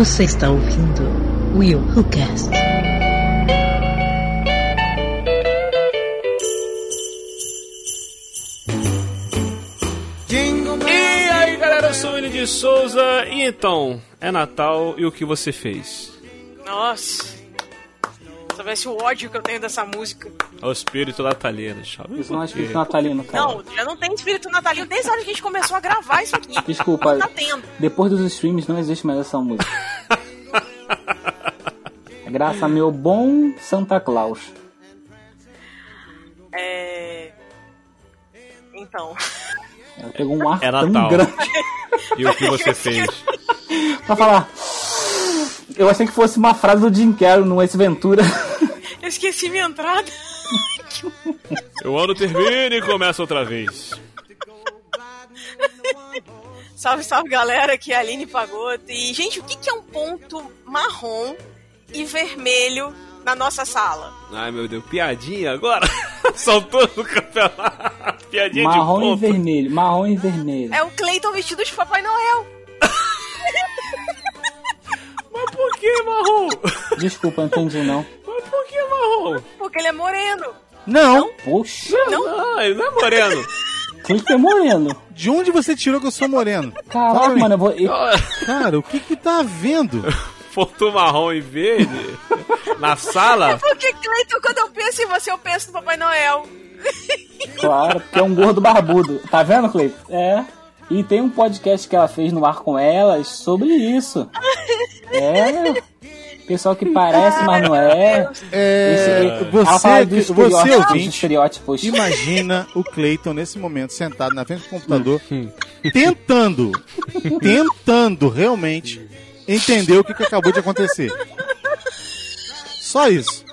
Você está ouvindo Will Who Cast. E aí galera, eu sou o Willi de Souza e então, é Natal e o que você fez? Nossa. Se soubesse o ódio que eu tenho dessa música. O espírito natalino, chave. Isso não é espírito natalino, cara. Não, já não tem espírito natalino desde a hora que a gente começou a gravar isso aqui. Desculpa. Não tá tendo. Depois dos streams não existe mais essa música. É Graças a meu bom Santa Claus. É. Então. Ela pegou um ar É tão Natal. grande E o que você fez? pra falar. Eu achei que fosse uma frase do Jim Carrey no Ace Ventura. Eu esqueci minha entrada. O ano termina e começa outra vez. Salve, salve galera, aqui é a Aline Pagoto. E, gente, o que, que é um ponto marrom e vermelho na nossa sala? Ai meu Deus, piadinha agora? Soltou no campeonato. Piadinha Marrom de e ponto. vermelho. Marrom e vermelho. É o Cleiton vestido de Papai Noel. Mas por que marrom? Desculpa, entendi não. Mas por que marrom? Porque ele é moreno. Não. Poxa, Não, ele não é moreno. Clique é moreno. De onde você tirou que eu sou moreno? Caraca, mano, eu vou. eu- Cara, o que que tá vendo? Ponto marrom e verde na sala. Porque, Cleiton, quando eu penso em você, eu penso no Papai Noel. Claro, porque é um gordo barbudo. Tá vendo, Cleiton? É. E tem um podcast que ela fez no ar com elas sobre isso. É. Pessoal que parece, mas não é. É, Esse- você, dos você dos ouvinte, imagina o Cleiton nesse momento sentado na frente do computador, tentando, tentando realmente entender o que, que acabou de acontecer. Só isso.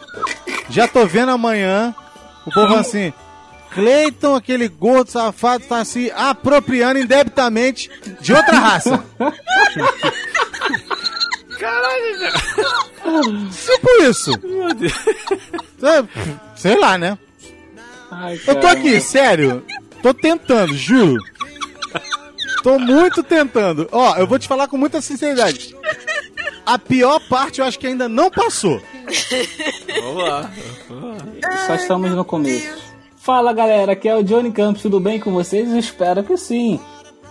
Já tô vendo amanhã o povo assim. Cleiton, aquele gordo safado, tá se apropriando indebitamente de outra raça. Caralho, velho. Tipo isso. Meu Deus. Sei lá, né? Ai, Eu tô aqui, sério. Tô tentando, juro. Tô muito tentando. Ó, eu vou te falar com muita sinceridade. A pior parte eu acho que ainda não passou. Vamos lá. Só estamos no começo. Fala galera, aqui é o Johnny Campos, tudo bem com vocês? Espero que sim.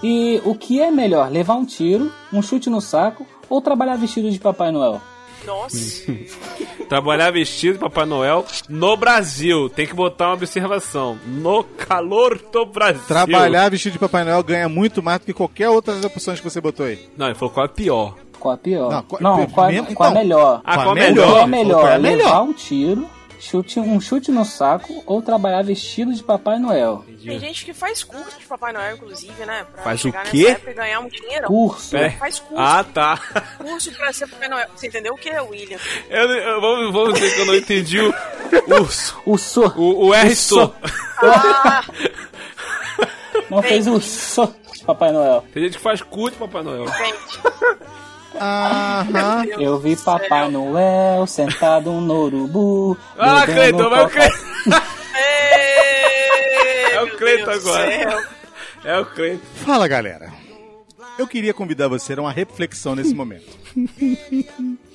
E o que é melhor, levar um tiro, um chute no saco ou trabalhar vestido de Papai Noel? Nossa. Trabalhar vestido de Papai Noel no Brasil. Tem que botar uma observação. No calor do Brasil. Trabalhar vestido de Papai Noel ganha muito mais do que qualquer outras opções que você botou aí. Não, ele falou qual é pior. Qual a pior? Não, Não, qual- qual, mesmo- qual a então. melhor? Ah, Qual qual é é que melhor? é melhor, Qual é levar melhor? um tiro, chute, um chute no saco ou trabalhar vestido de Papai Noel? Tem gente que faz curso de Papai Noel, inclusive, né? Pra Faz o quê? ganhar um dinheiro. Curso. Pera- Faz curso. Ah, tá. Curso pra ser Papai Noel. Você entendeu o que é, William? Eu, eu- vamos, vamos dizer que eu não entendi o urso. O so. O, o R só. Ah, Não fez o so de Papai Noel. Tem gente que faz curso de Papai Noel. gente. Aham. Eu vi Papai. Noel sentado no urubu. Ah, Cleiton, vai o Cleiton. Ei, É o Cleiton agora. É o Cleiton. Fala, galera. Eu queria convidar você a uma reflexão nesse momento.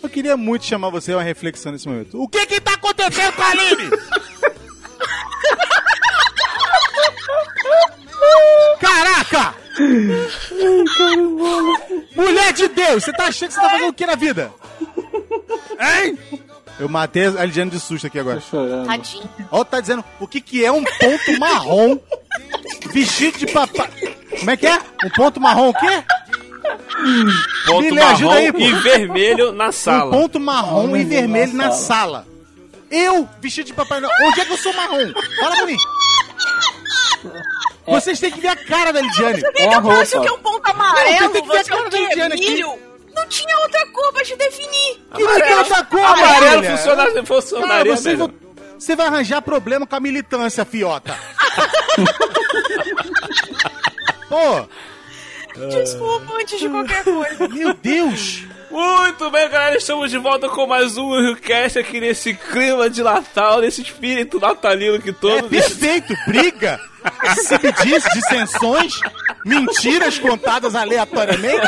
Eu queria muito chamar você a uma reflexão nesse momento. O que que tá acontecendo com a Aline? Caraca! Mulher de Deus, você tá achando que você tá fazendo o que na vida? Hein? Eu matei a Lidiane de susto aqui agora. Tadinho. Ó, tá dizendo o que que é um ponto marrom vestido de papai. Como é que é? Um ponto marrom o quê? Ponto marrom aí, e vermelho na Um sala. ponto marrom e vermelho na na sala. Eu, vestido de Papai Noel. Onde é que eu sou marrom? Fala pra mim. Vocês têm que ver a cara da Lidiane. É a Eu acho que é um ponto amarelo, Não, tem que ver a você é cara da quê? Indiana aqui. Não tinha outra cor pra te definir. Que que outra cor, Amarelo mulher? funciona, Cara, funcionaria você, melhor. você vai arranjar problema com a militância, fiota. Pô, Desculpa antes de qualquer coisa. meu Deus. Muito bem, galera, estamos de volta com mais um Willcast aqui nesse clima de Natal, nesse espírito natalino que É todo perfeito. Briga, subdiz, dissensões, mentiras contadas aleatoriamente.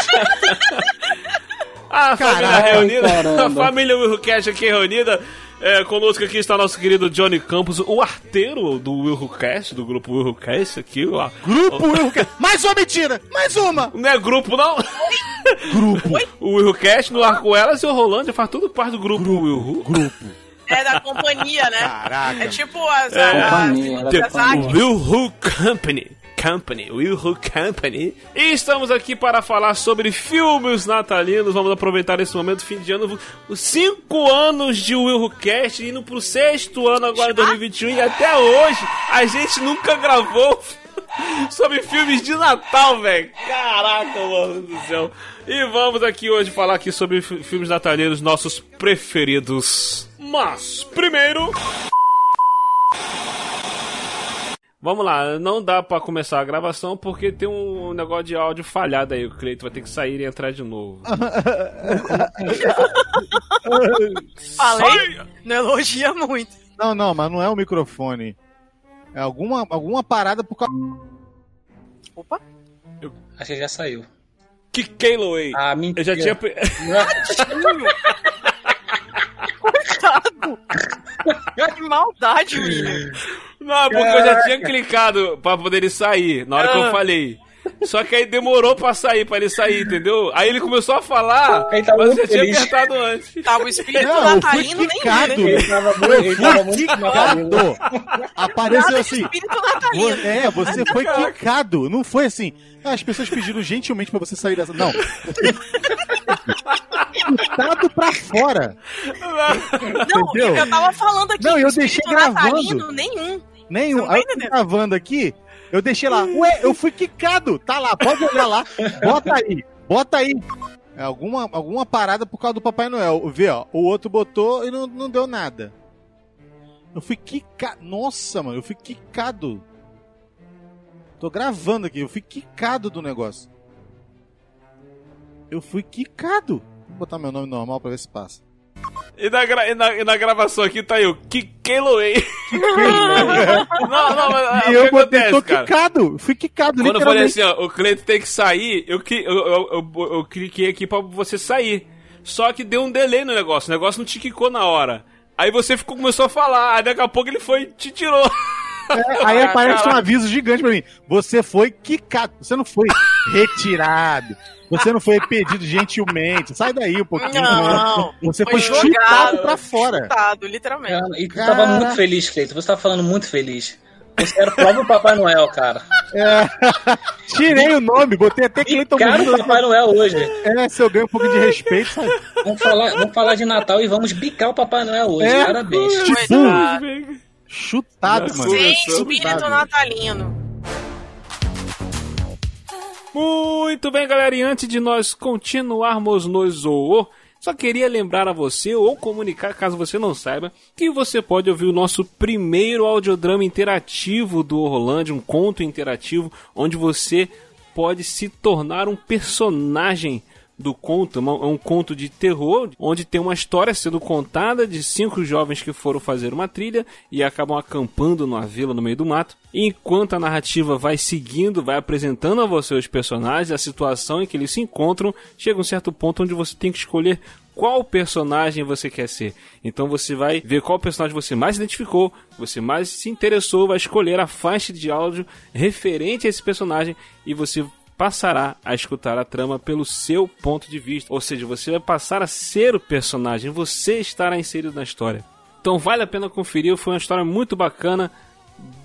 A família Caralho, reunida, a família Willcast aqui reunida. É, conosco aqui está nosso querido Johnny Campos, o arteiro do Willcast, do grupo Willcast aqui. Ó. Grupo Willcast. Mais uma mentira! Mais uma! Não é grupo, não? Grupo. O Willcast no Arcoelas e o Rolândia faz tudo parte do grupo Will. Grupo. É da companhia, né? Caraca. É tipo as. É. as- Companhia, as- companhia. O Will Who Company. Company, Will Who Company. E estamos aqui para falar sobre filmes natalinos. Vamos aproveitar esse momento, fim de ano, os cinco anos de Will Who Cast, indo pro sexto ano agora em 2021. E até hoje a gente nunca gravou sobre filmes de Natal, velho. Caraca, mano do céu. E vamos aqui hoje falar aqui sobre fi- filmes natalinos, nossos preferidos. Mas, primeiro... Vamos lá, não dá pra começar a gravação porque tem um negócio de áudio falhado aí. O Cleiton vai ter que sair e entrar de novo. Falei? Não elogia muito. Não, não, mas não é o microfone. É alguma, alguma parada por causa. Opa. Acho que já saiu. Que Kayloay! Ah, Eu mentira. já tinha. Coitado. que maldade, William. Não, porque eu já tinha clicado pra poder ele sair na hora que eu Ah. falei. Só que aí demorou pra sair, pra ele sair, entendeu? Aí ele começou a falar, Ele tá mas já tinha feliz. apertado antes. Tava o espírito Não, natalino nem vi, né? Ele tava ele tava muito natalino. Quicado. Apareceu assim. É, você foi quicado. Não foi assim. Ah, As pessoas pediram gentilmente pra você sair dessa. Não. Quicado pra fora. Não, Entendeu? eu tava falando aqui. Não, eu deixei gravando. natalino nenhum. Nenhum. Não tá Aí eu gravando aqui, eu deixei lá. Ué, eu fui quicado. Tá lá, pode olhar lá. Bota aí. Bota aí. É alguma, alguma parada por causa do Papai Noel. Vê, ó. O outro botou e não, não deu nada. Eu fui quicado. Nossa, mano, eu fui quicado. Tô gravando aqui, eu fui quicado do negócio. Eu fui quicado. Vou botar meu nome normal pra ver se passa. E na, gra- e na- e na gravação aqui tá eu, que Kayloay. não, não, mas E o eu que botei, acontece, tô cara? quicado. Fui quicado, Quando eu falei assim, ó, o Cleiton tem que sair, eu, eu, eu, eu, eu cliquei aqui pra você sair. Só que deu um delay no negócio, o negócio não te quicou na hora. Aí você ficou, começou a falar, aí daqui a pouco ele foi e te tirou. É, aí Ah, aparece um aviso gigante pra mim. Você foi quicado. Você não foi retirado. Você não foi pedido gentilmente. Sai daí um pouquinho. Não. Você Foi foi, jogado. chutado pra fora. Chutado, literalmente. Cara, E tu Cara. tava muito feliz, Cleiton. Você tava falando muito feliz. Você era o próprio Papai Noel, cara. Tirei o nome, botei até Cleiton cara o. Papai Noel hoje. É, se eu ganho um pouco de respeito, sabe? Vamos falar, vamos falar de Natal e vamos bicar o Papai Noel hoje. É. Parabéns. Coitado. Chutado, mano. Sem espírito Chutado. natalino. Muito bem, galera, e antes de nós continuarmos no Zoô, só queria lembrar a você, ou comunicar, caso você não saiba, que você pode ouvir o nosso primeiro audiodrama interativo do Orlando, um conto interativo, onde você pode se tornar um personagem do conto, é um conto de terror, onde tem uma história sendo contada de cinco jovens que foram fazer uma trilha e acabam acampando numa vila no meio do mato. E enquanto a narrativa vai seguindo, vai apresentando a você os personagens, a situação em que eles se encontram, chega um certo ponto onde você tem que escolher qual personagem você quer ser. Então você vai ver qual personagem você mais identificou, você mais se interessou, vai escolher a faixa de áudio referente a esse personagem e você passará a escutar a trama pelo seu ponto de vista. Ou seja, você vai passar a ser o personagem, você estará inserido na história. Então vale a pena conferir, foi uma história muito bacana.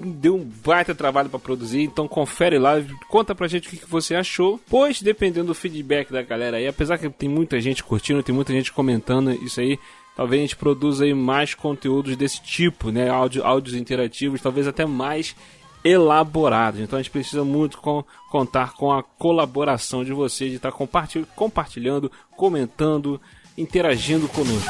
Deu um baita trabalho para produzir, então confere lá, conta pra gente o que você achou. Pois, dependendo do feedback da galera aí, apesar que tem muita gente curtindo, tem muita gente comentando isso aí, talvez a gente produza aí mais conteúdos desse tipo, né? Áudio, áudios interativos, talvez até mais elaborados. Então a gente precisa muito com- contar com a colaboração de vocês, de estar compartil- compartilhando, comentando, interagindo conosco.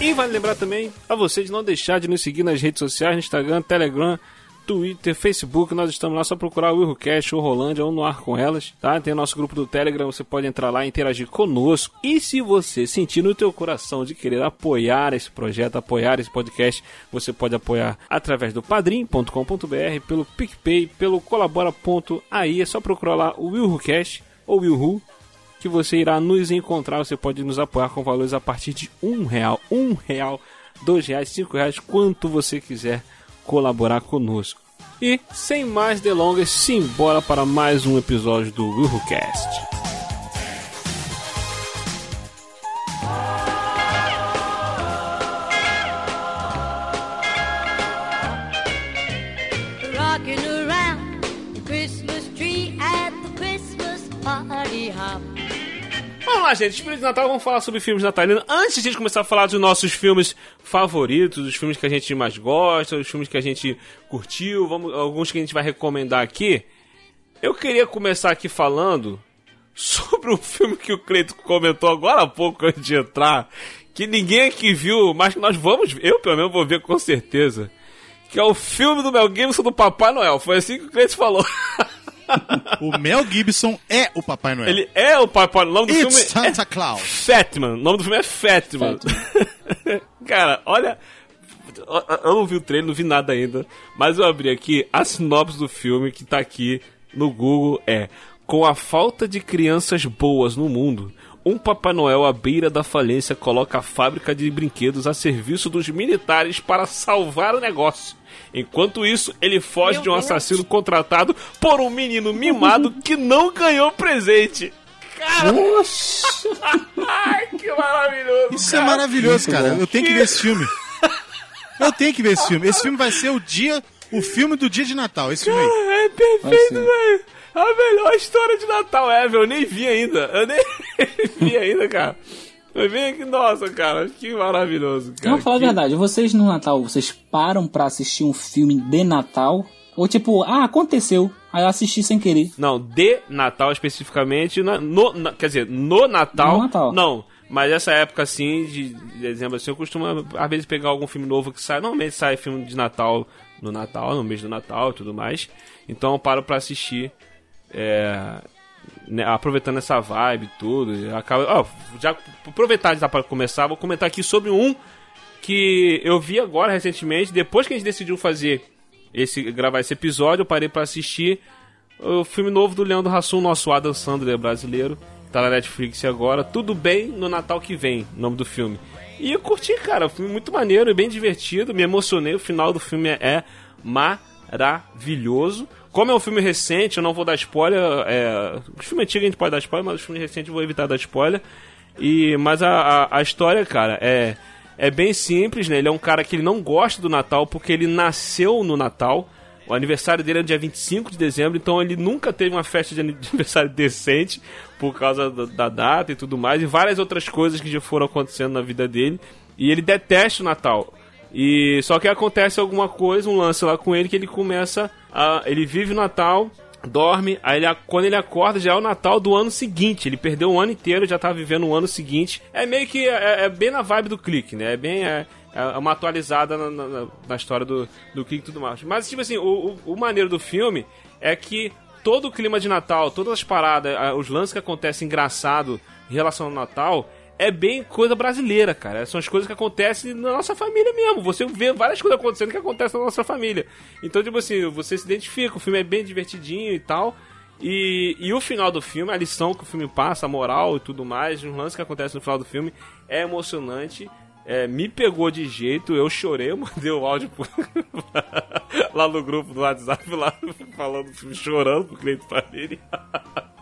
E vale lembrar também a você de não deixar de nos seguir nas redes sociais, no Instagram, Telegram, Twitter, Facebook, nós estamos lá, só procurar o Willcast ou Rolândia ou no ar com elas, tá? Tem o nosso grupo do Telegram, você pode entrar lá e interagir conosco. E se você sentir no teu coração de querer apoiar esse projeto, apoiar esse podcast, você pode apoiar através do padrim.com.br, pelo PicPay, pelo colabora.ai, é só procurar lá o Willcast ou Will Who, que você irá nos encontrar. Você pode nos apoiar com valores a partir de um real, um real, dois reais, cinco reais, quanto você quiser colaborar conosco. E sem mais delongas, simbora para mais um episódio do WilhoCast. Lá, gente. Espírito de Natal, vamos falar sobre filmes natalinos. Antes de a gente começar a falar dos nossos filmes favoritos, os filmes que a gente mais gosta, os filmes que a gente curtiu, vamos, alguns que a gente vai recomendar aqui. Eu queria começar aqui falando sobre um filme que o Cleito comentou agora há pouco antes de entrar, que ninguém aqui viu, mas nós vamos ver, eu pelo menos vou ver com certeza. Que é o filme do Mel Gibson do Papai Noel. Foi assim que o Cleito falou. O Mel Gibson é o Papai Noel. Ele é o Papai Noel. O nome do It's filme é Santa Claus. Fatman. O nome do filme é Fatman. Cara, olha. Eu não vi o trailer, não vi nada ainda. Mas eu abri aqui a sinopse do filme que tá aqui no Google é: Com a falta de crianças boas no mundo, um Papai Noel à beira da falência coloca a fábrica de brinquedos a serviço dos militares para salvar o negócio. Enquanto isso, ele foge Meu de um Deus. assassino contratado por um menino mimado que não ganhou presente. Cara, Ai, que maravilhoso. Isso é maravilhoso, Muito cara. bom. Eu tenho que ver esse filme. Eu tenho que ver esse filme. Esse filme vai ser o dia, o filme do dia de Natal. Esse filme aí. É perfeito, velho. A melhor história de Natal ever. Eu nem vi ainda. Eu nem vi ainda, cara. Eu vi aqui, nossa, cara. Que maravilhoso, cara. Vamos falar que... a verdade, vocês no Natal, vocês param pra assistir um filme de Natal? Ou tipo, ah, aconteceu, aí eu assisti sem querer. Não, de Natal especificamente. na- no, na- quer dizer, no Natal. No Natal. Não. Mas essa época assim, de dezembro assim, eu costumo às vezes pegar algum filme novo que sai. Normalmente sai filme de Natal no Natal, no mês do Natal e tudo mais. Então eu paro pra assistir. É, né, aproveitando essa vibe tudo. Acaba, ó, já aproveitar já para começar, vou comentar aqui sobre um que eu vi agora recentemente, depois que a gente decidiu fazer esse gravar esse episódio, eu parei pra assistir o filme novo do Leandro Hassum, nosso Adam Sandler brasileiro, tá na Netflix agora, Tudo Bem no Natal que vem, o nome do filme. E eu curti, cara, um filme muito maneiro e bem divertido, me emocionei, o final do filme é maravilhoso. Como é um filme recente, eu não vou dar spoiler, é, o filme antigo a gente pode dar spoiler, mas o filme recente eu vou evitar dar spoiler. E, mas a, a, a história, cara, é, é bem simples, né? Ele é um cara que ele não gosta do Natal porque ele nasceu no Natal. O aniversário dele é dia 25 de dezembro, então ele nunca teve uma festa de aniversário decente por causa da, da data e tudo mais, e várias outras coisas que já foram acontecendo na vida dele. E ele detesta o Natal. E só que acontece alguma coisa, um lance lá com ele que ele começa a. Ele vive o Natal, dorme, aí ele, quando ele acorda já é o Natal do ano seguinte. Ele perdeu o ano inteiro, já tá vivendo o ano seguinte. É meio que. É, é bem na vibe do clique, né? É bem. É, é uma atualizada na, na- na história do, do clique e tudo mais. Mas, tipo assim, o, o, o maneiro do filme é que todo o clima de Natal, todas as paradas, os lances que acontecem engraçado em relação ao Natal, é bem coisa brasileira, cara. São as coisas que acontecem na nossa família mesmo. Você vê várias coisas acontecendo que acontecem na nossa família. Então, tipo assim, você se identifica, o filme é bem divertidinho e tal. E, e o final do filme, a lição que o filme passa, a moral e tudo mais, os lances que acontecem no final do filme, é emocionante. É, me pegou de jeito, eu chorei, eu mandei o áudio pro- lá no grupo do WhatsApp, lá falando, chorando pro Cleiton Família.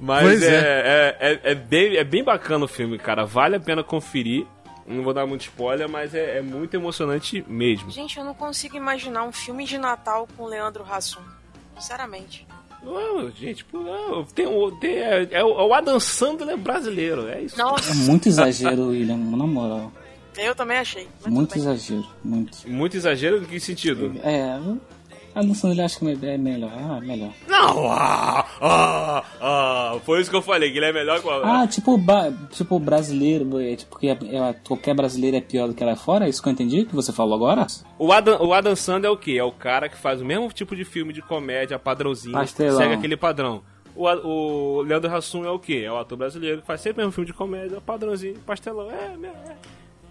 Mas é, é. é, é, é bem, é bem bacana o filme, cara. Vale a pena conferir. Não vou dar muito spoiler, mas é, é muito emocionante mesmo. Gente, eu não consigo imaginar um filme de Natal com Leandro Hassum. Sinceramente. Não, gente, não, tem, o- tem, é, é o é o Adam Sandler brasileiro, é isso. É Nossa, muito exagero, William, na moral. eu também achei. Muito, Muito bem. exagero, muito. Muito exagero em que sentido? É, a noção acho que é melhor. Ah, melhor. Não, ah, ah, ah, foi isso que eu falei, que ele é melhor que o Ah, tipo, tipo brasileiro, é, tipo, que é- é- qualquer brasileiro é pior do que lá fora? É isso que eu entendi que você falou agora? O Adam, o Adam Sandler é o quê? É o cara que faz o mesmo tipo de filme de comédia, padrãozinho, Pastelão. segue aquele padrão. O, o Leandro Hassum é o quê? É o ator brasileiro que faz sempre o mesmo filme de comédia, padrãozinho, pastelão. É, é,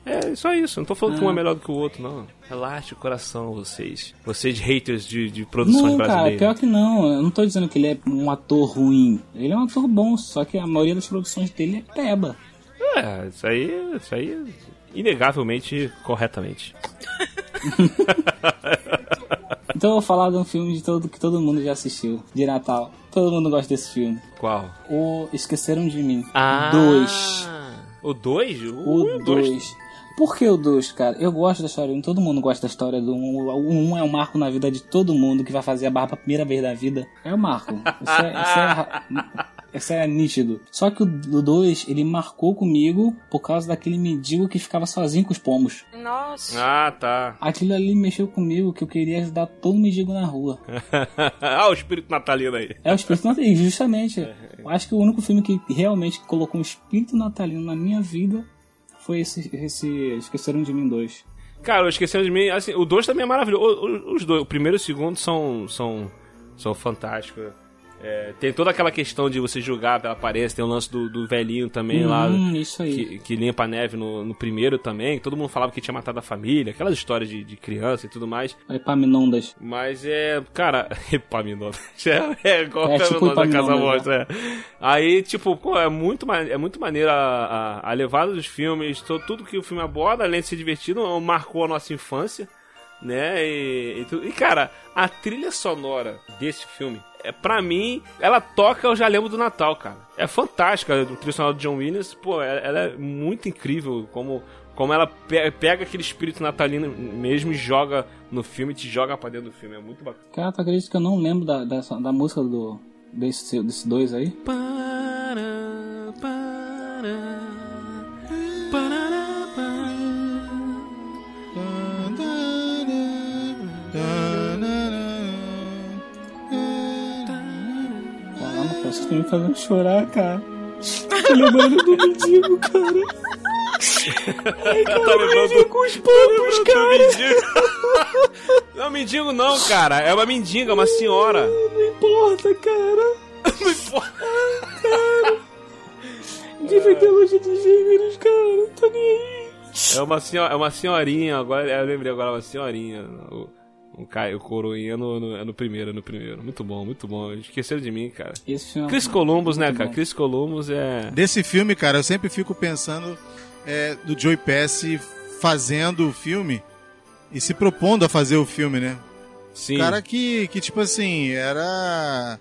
É só isso, não tô falando que um é melhor do que o outro, não. Relaxe o coração, vocês. Vocês haters de, de produções Não, cara, brasileiras. pior que não. Eu não tô dizendo que ele é um ator ruim. Ele é um ator bom, só que a maioria das produções dele é peba. É, isso aí, isso aí, inegavelmente, corretamente. Então eu vou falar de um filme de todo, que todo mundo já assistiu, de Natal. Todo mundo gosta desse filme. Qual? O Esqueceram de Mim. Ah, Dois. O 2? O 2. Por que o 2, cara? Eu gosto da história do 1. Todo mundo gosta da história do 1. O 1 é um marco na vida de todo mundo que vai fazer a barra pela primeira vez da vida. É o marco. Isso é, isso é, isso é nítido. Só que o 2, ele marcou comigo por causa daquele mendigo que ficava sozinho com os pomos. Nossa. Ah, tá. Aquilo ali mexeu comigo que eu queria ajudar todo mendigo na rua. ah, o espírito natalino aí. É o espírito natalino, justamente. Eu acho que o único filme que realmente colocou um espírito natalino na minha vida foi esse, esse Esqueceram de Mim 2. Cara, eu esquecendo de mim, assim, o 2 também é maravilhoso. O- o- Os dois, o primeiro e o segundo são, são, são fantásticos. É, tem toda aquela questão de você julgar pela aparência, tem o lance do, do velhinho também lá. Hum, isso aí. Que, que limpa a neve no, no primeiro também. Todo mundo falava que tinha matado a família, aquelas histórias de, de criança e tudo mais. Epaminondas. Mas é, cara, Epaminondas. É, é igual É, é, tipo da Casa Epaminondas, Morta, é. Aí, tipo, pô, é muito, é muito maneiro a, a, a levada dos filmes, to- tudo que o filme aborda, além de ser divertido, marcou a nossa infância, né? E, e, e, cara, a trilha sonora desse filme, é, pra mim, ela toca, eu já lembro do Natal, cara. É fantástica, a trilha sonora do John Williams, pô, ela, ela é muito incrível, como... Como ela pe- pega aquele espírito natalino mesmo e joga no filme, te joga pra dentro do filme. É muito bacana. Cara, tu acredita que eu não lembro da, dessa, da música do, desse, desse dois aí? Para, para, para, Cara, vocês estão me fazendo chorar, cara. Tô lembrando do mendigo, cara. Eu tô lembrando com os panos, cara. Não é mendigo não, cara. É uma mendiga, uma senhora. Não importa, cara. Não importa. Devia ter loja de gêneros, cara. Não tô nem aí. É uma, senhora, é uma senhorinha, agora eu lembrei agora, uma senhorinha. O, um Caio, o coroinha no, no, é no primeiro, é no primeiro. Muito bom, muito bom. Esqueceram de mim, cara. Esse filme é Chris Columbus, né, cara? bom. Chris Columbus é. Desse filme, cara, eu sempre fico pensando é, do Joey Pesci fazendo o filme e se propondo a fazer o filme, né? Sim. Cara que, que, tipo assim, era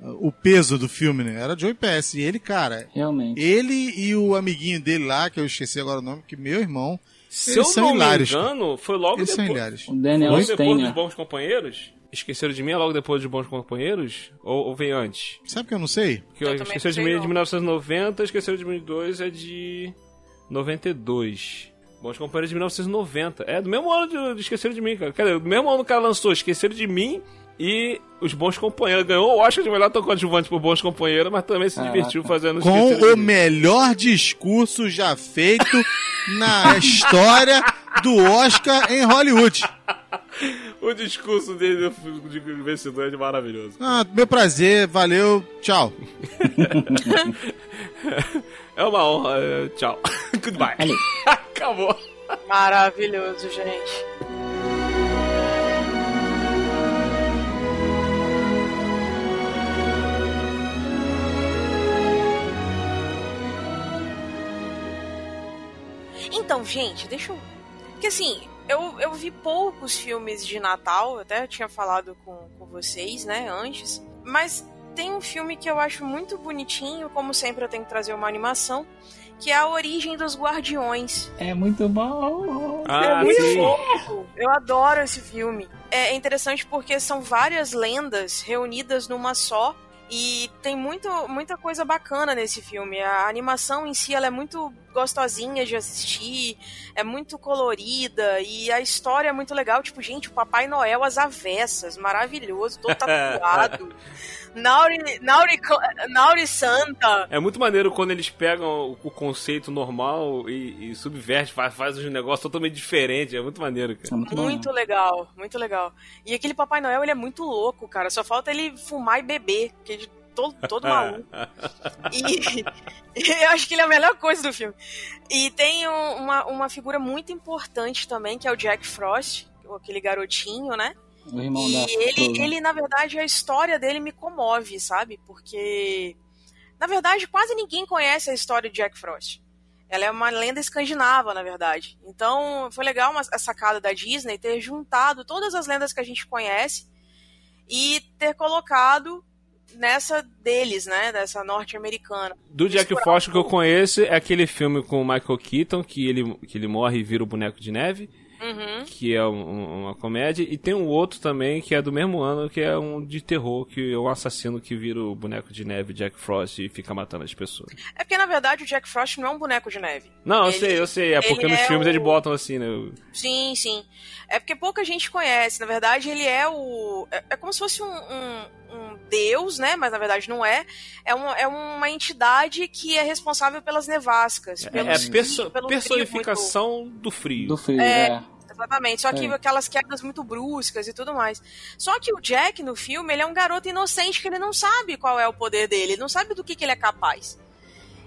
o peso do filme, né? Era Joey Pesci. E ele, cara, Realmente. ele e o amiguinho dele lá, que eu esqueci agora o nome, que meu irmão, Se eles eu são não hilários, me engano, foi logo eles depois. O Daniel Logo depois dos. Bons Companheiros? Esqueceram de mim é logo depois dos Bons Companheiros? Ou, ou veio antes? Sabe que eu não sei? Porque Eu eu também Esqueceram de mim é de não. 1990, Esqueceram de mim 2 é de 92. Bons Companheiros de 1990. É do mesmo ano de, de Esqueceram de mim, cara. Quer dizer, do mesmo ano que o cara lançou Esqueceram de mim e Os Bons Companheiros. Ganhou o Oscar de melhor ator coadjuvante por Bons Companheiros, mas também se Caraca. divertiu fazendo Com de o melhor discurso já feito na história do Oscar em Hollywood. O discurso dele de vencedor é maravilhoso. Ah, meu prazer, valeu, tchau. É uma honra. é, Tchau. Goodbye. Ali. Acabou. Maravilhoso, gente. Então, gente, deixa eu. Porque assim, eu, eu vi poucos filmes de Natal, eu até tinha falado com, com vocês, né, antes. Mas tem um filme que eu acho muito bonitinho, como sempre eu tenho que trazer uma animação, que é A Origem dos Guardiões. É muito bom. Ah, é muito sim. fofo. Eu adoro esse filme. É interessante porque são várias lendas reunidas numa só. E tem muito, muita coisa bacana nesse filme. A animação em si ela é muito gostosinha de assistir, é muito colorida e a história é muito legal. Tipo, gente, o Papai Noel às avessas, maravilhoso, todo tatuado. Nauri, Nauri, Nauri Santa. É muito maneiro quando eles pegam o, o conceito normal e, e subverte, faz, faz um negócio totalmente diferente. É muito maneiro, cara. É muito. Muito legal, muito legal. E aquele Papai Noel, ele é muito louco, cara. Só falta ele fumar e beber. Porque ele todo, todo maluco. E eu acho que ele é a melhor coisa do filme. E tem um- uma, uma figura muito importante também, que é o Jack Frost, aquele garotinho, né? O irmão da E ele, Frozen. ele, na verdade, a história dele me comove, sabe? Porque, na verdade, quase ninguém conhece a história de Jack Frost. Ela é uma lenda escandinava, na verdade. Então, foi legal uma, a sacada da Disney ter juntado todas as lendas que a gente conhece e ter colocado nessa deles, né? Dessa norte-americana. Do Jack Frost que eu conheço é aquele filme com o Michael Keaton, que ele, que ele morre e vira o boneco de neve, Uhum. que é um- um- uma comédia. E tem um outro também que é do mesmo ano, que é um de terror, que é um assassino que vira o boneco de neve Jack Frost e fica matando as pessoas. É porque, na verdade, o Jack Frost não é um boneco de neve. Não, eu Ele- sei, eu sei. É porque nos é filmes o- eles botam assim, né? Sim, sim. É porque pouca gente conhece. Na verdade, ele é o. É, é como se fosse um, um, um deus, né? Mas na verdade não é. É uma, é uma entidade que é responsável pelas nevascas. É, pelo é frio- perso- pelo frio personificação do frio. Do frio, É. é. Exatamente. Só que É. aquelas quedas muito bruscas e tudo mais. Só que o Jack, no filme, ele é um garoto inocente que ele não sabe qual é o poder dele. Ele não sabe do que, que ele é capaz.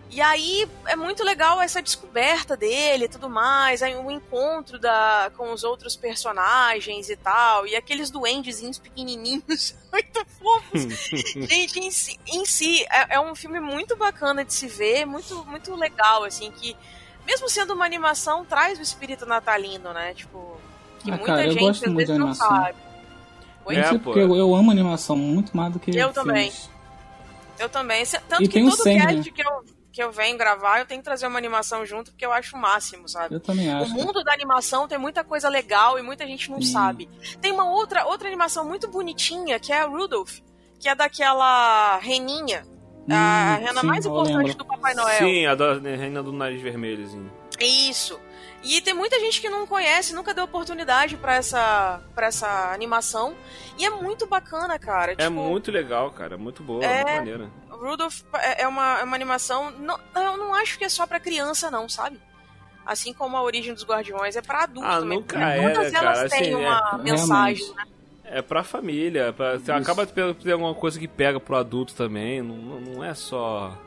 E aí é muito legal essa descoberta dele e tudo mais, aí o encontro da, com os outros personagens e tal, e aqueles duendezinhos pequenininhos, muito fofos. Gente, em si, em si, é, é um filme muito bacana de se ver, muito, muito legal, assim, que mesmo sendo uma animação, traz o espírito natalino, né? Tipo, que Ah, muita cara, eu gente gosto às muito vezes de não animação. sabe. Oi? É, porque eu, eu amo animação muito mais do que Eu também. filmes. Eu também. Tanto E que tem o todo Sandman. cast que eu, que eu venho gravar, eu tenho que trazer uma animação junto, porque eu acho o máximo, sabe? Eu também O acho. mundo da animação tem muita coisa legal e muita gente não Sim. sabe. Tem uma outra, outra animação muito bonitinha, que é a Rudolph, que é daquela reninha. A Hum, rena sim, mais importante do Papai Noel. Sim, a da Reina do Nariz Vermelho, assim. Isso. E tem muita gente que não conhece, nunca deu oportunidade pra essa, pra essa animação. E é muito bacana, cara. É Tipo, muito legal, cara. é Muito boa, É. muito maneira. Rudolph é é uma, é uma animação. Não, eu não acho que é só pra criança, não, sabe? Assim como a origem dos Guardiões é pra adulto Ah, também. nunca porque é, Muitas cara, têm assim, uma é. mensagem, né? É pra família. Pra, Isso. acaba tendo ter alguma coisa que pega pro adulto também. Não, não é só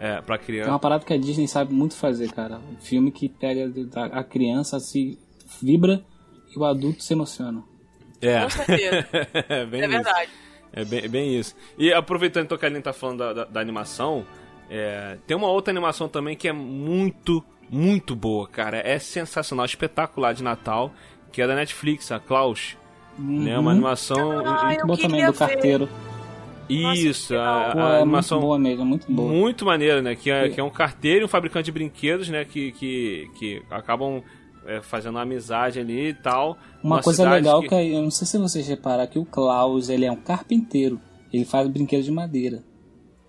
é, pra É criança. uma parada que a Disney sabe muito fazer, cara. Um filme que pega a criança, se vibra e o adulto se emociona. É. Com certeza. é bem É isso. verdade. É bem, é bem isso. E aproveitando então que a Aline tá falando da, da- da animação, é, tem uma outra animação também que é muito, muito boa, cara. É sensacional, espetacular de Natal, que é da Netflix, a Klaus. Né? Uma animação. Ah, Muito boa também, do carteiro. Nossa, Isso, que legal. a, Pô, a é muito animação boa mesmo, é muito boa. muito maneira, né? Que é, que é um carteiro e um fabricante de brinquedos, né? Que, que, que acabam é, fazendo uma amizade ali e tal. Uma coisa legal que... eu não sei se vocês repararam que o Klaus, ele é um carpinteiro. Ele faz brinquedos de madeira.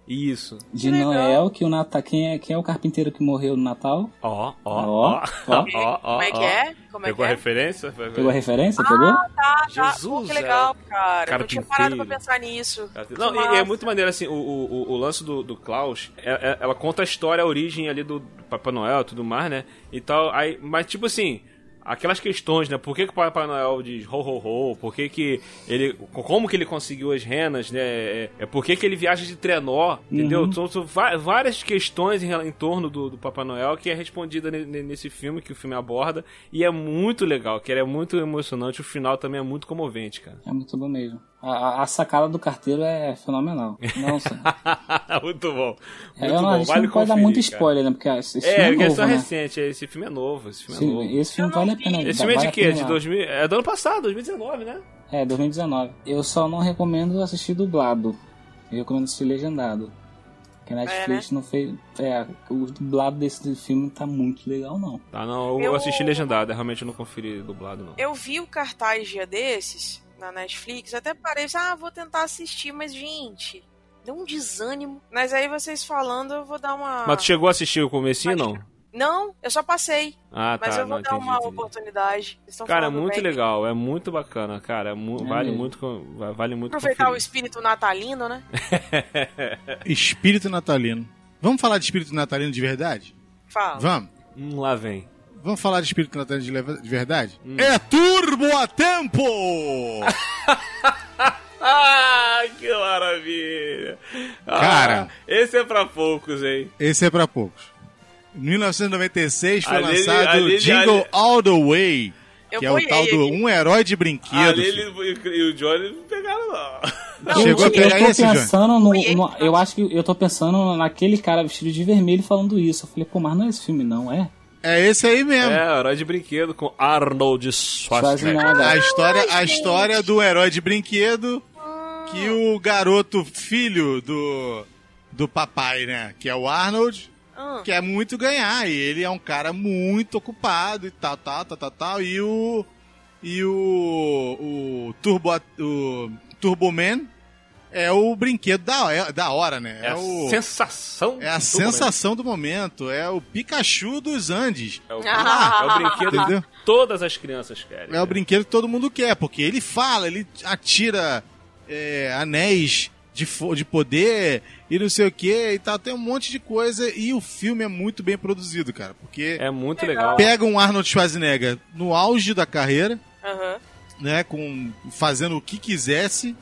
Isso. De Que legal. Noel, que o Natal. Quem é, quem é o carpinteiro que morreu no Natal? Ó, ó, Ó, ó, ó. ó, ó. Como é que é? Como é que Pegou a é? referência? Pegou a referência? Pegou? Ah, tá. Jesus, Pô, que legal, cara. Eu não tinha parado pra pensar nisso. Não, Que e é muito maneiro, assim, o, o, o- o lance do, do Klaus, é- é- ela conta a história, a origem ali do, do Papai Noel e tudo mais, né? E tal, aí, mas tipo assim, aquelas questões, né? Por que, que o Papai Noel diz ho ho ho? Por que, que ele. Como que ele conseguiu as renas, né? É, é por que, que ele viaja de trenó, entendeu? Uhum. São, são várias questões em, em torno do, do Papai Noel que é respondida ne- ne- nesse filme, que o filme aborda, e é muito legal, que ele é muito emocionante, o final também é muito comovente, cara. É muito bom mesmo. A, a- a sacada do carteiro é fenomenal. Nossa. muito bom. É, Muito a bom, gente vale não pode dar muito cara. spoiler, né? Porque esse filme É, é, porque é novo, só né? recente, esse filme é novo, esse filme é Sim, novo. esse filme vale a pena. Esse filme é de a quê? De lá. 2000... É do ano passado, 2019, né? É, 2019. Eu só não recomendo assistir dublado. Eu recomendo assistir legendado. Porque a Netflix né? não fez. É, o dublado desse filme não tá muito legal, não. Tá, não, eu, Eu- assisti legendado, eu realmente não conferi dublado, não. Eu vi o cartaz dia desses na Netflix, até parei, ah, vou tentar assistir, mas gente, deu um desânimo. Mas aí vocês falando, eu vou dar uma. Mas tu chegou a assistir o comecinho, não? Não, eu só passei, Ah, tá, mas eu vou não, dar entendi, uma entendi. oportunidade. Cara, é muito bem. legal, é muito bacana, cara, é mu- É vale, mesmo. muito, vale muito Aproveitar o conferir. espírito natalino, né? Espírito natalino. Vamos falar de espírito natalino de verdade? Fala. Vamos. Hum, lá vem. Vamos falar de espírito natalino de, de verdade? É turbo a tempo! Ah, que maravilha! Ah, Cara. esse é pra poucos, hein? Esse é pra poucos. Em 1996 foi Ali ele- lançado ali ele- Jingle ali- All the Way, Eu que é o tal do. Um Herói de Brinquedo. Ali ele e o Johnny não pegaram, não. Não, Chegou a eu- pegar eu tô esse, pensando no, no-. Eu acho que eu tô pensando naquele cara vestido de vermelho falando isso. Eu falei, pô, mas não é esse filme, não, é? É esse aí mesmo. É, herói de brinquedo com Arnold Schwarzenegger. A história, a história do herói de brinquedo que o garoto filho do do papai, né, que é o Arnold, Ah. quer muito ganhar e ele é um cara muito ocupado e tal, tal, tal, tal, tal e o e o o Turbo o Turbo Man é o brinquedo da, da hora, né? É, É, a o sensação. é a do sensação do momento, é o Pikachu dos Andes. momento. É o, Ah. é o brinquedo Entendeu? que todas as crianças querem. É o brinquedo que todo mundo quer, porque ele fala, ele atira é, anéis de, de poder e não sei o que e tal. Tem um monte de coisa e o filme é muito bem produzido, cara. Porque É muito legal. pega um Arnold Schwarzenegger no auge da carreira, Aham. né, com fazendo o que quisesse,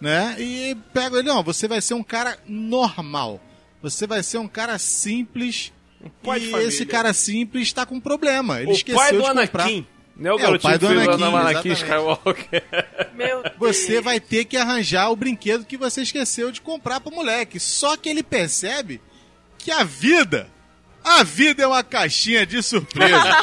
né, e pega ele, não, você vai ser um cara normal. Você vai ser um cara simples. pai de e esse cara simples tá com problema. Ele o esqueceu pai do de comprar. Anakin. Né, o É, o garotinho pai do Anakin, Anakin. Skywalker. Meu Deus. Você vai ter que arranjar o brinquedo que você esqueceu de comprar pro moleque. Só que ele percebe que a vida, a vida é uma caixinha de surpresa.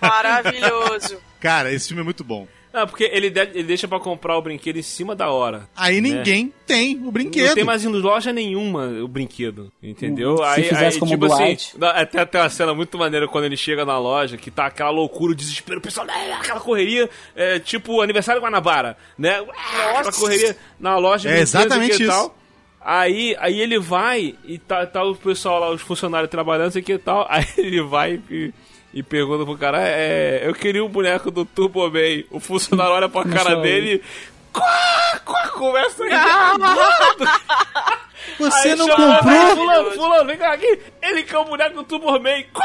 Maravilhoso. Cara, esse filme é muito bom. Não, porque ele, de- ele deixa pra comprar o brinquedo em cima da hora. Aí ninguém tem o brinquedo. Não tem mais em loja nenhuma o brinquedo, entendeu? Se aí, fizesse aí como tipo assim, até até uma cena muito maneira quando ele chega na loja, que tá aquela loucura, o desespero, o pessoal, aquela correria, é, tipo aniversário Guanabara, né? Aquela Nossa. correria na loja, É brinquedos exatamente e isso. tal. Aí, aí ele vai e tá, tá o pessoal lá, os funcionários trabalhando, sei que tal. Aí ele vai e, e pergunta pro cara: é, eu queria um boneco do Turbo Man. O funcionário olha pra cara dele. Quá, quá, começa aí. Você Aí não chama, comprou? "Vem, Fulano, fulano, vem cá aqui. Ele quer o boneco do Turbo Man. Quá,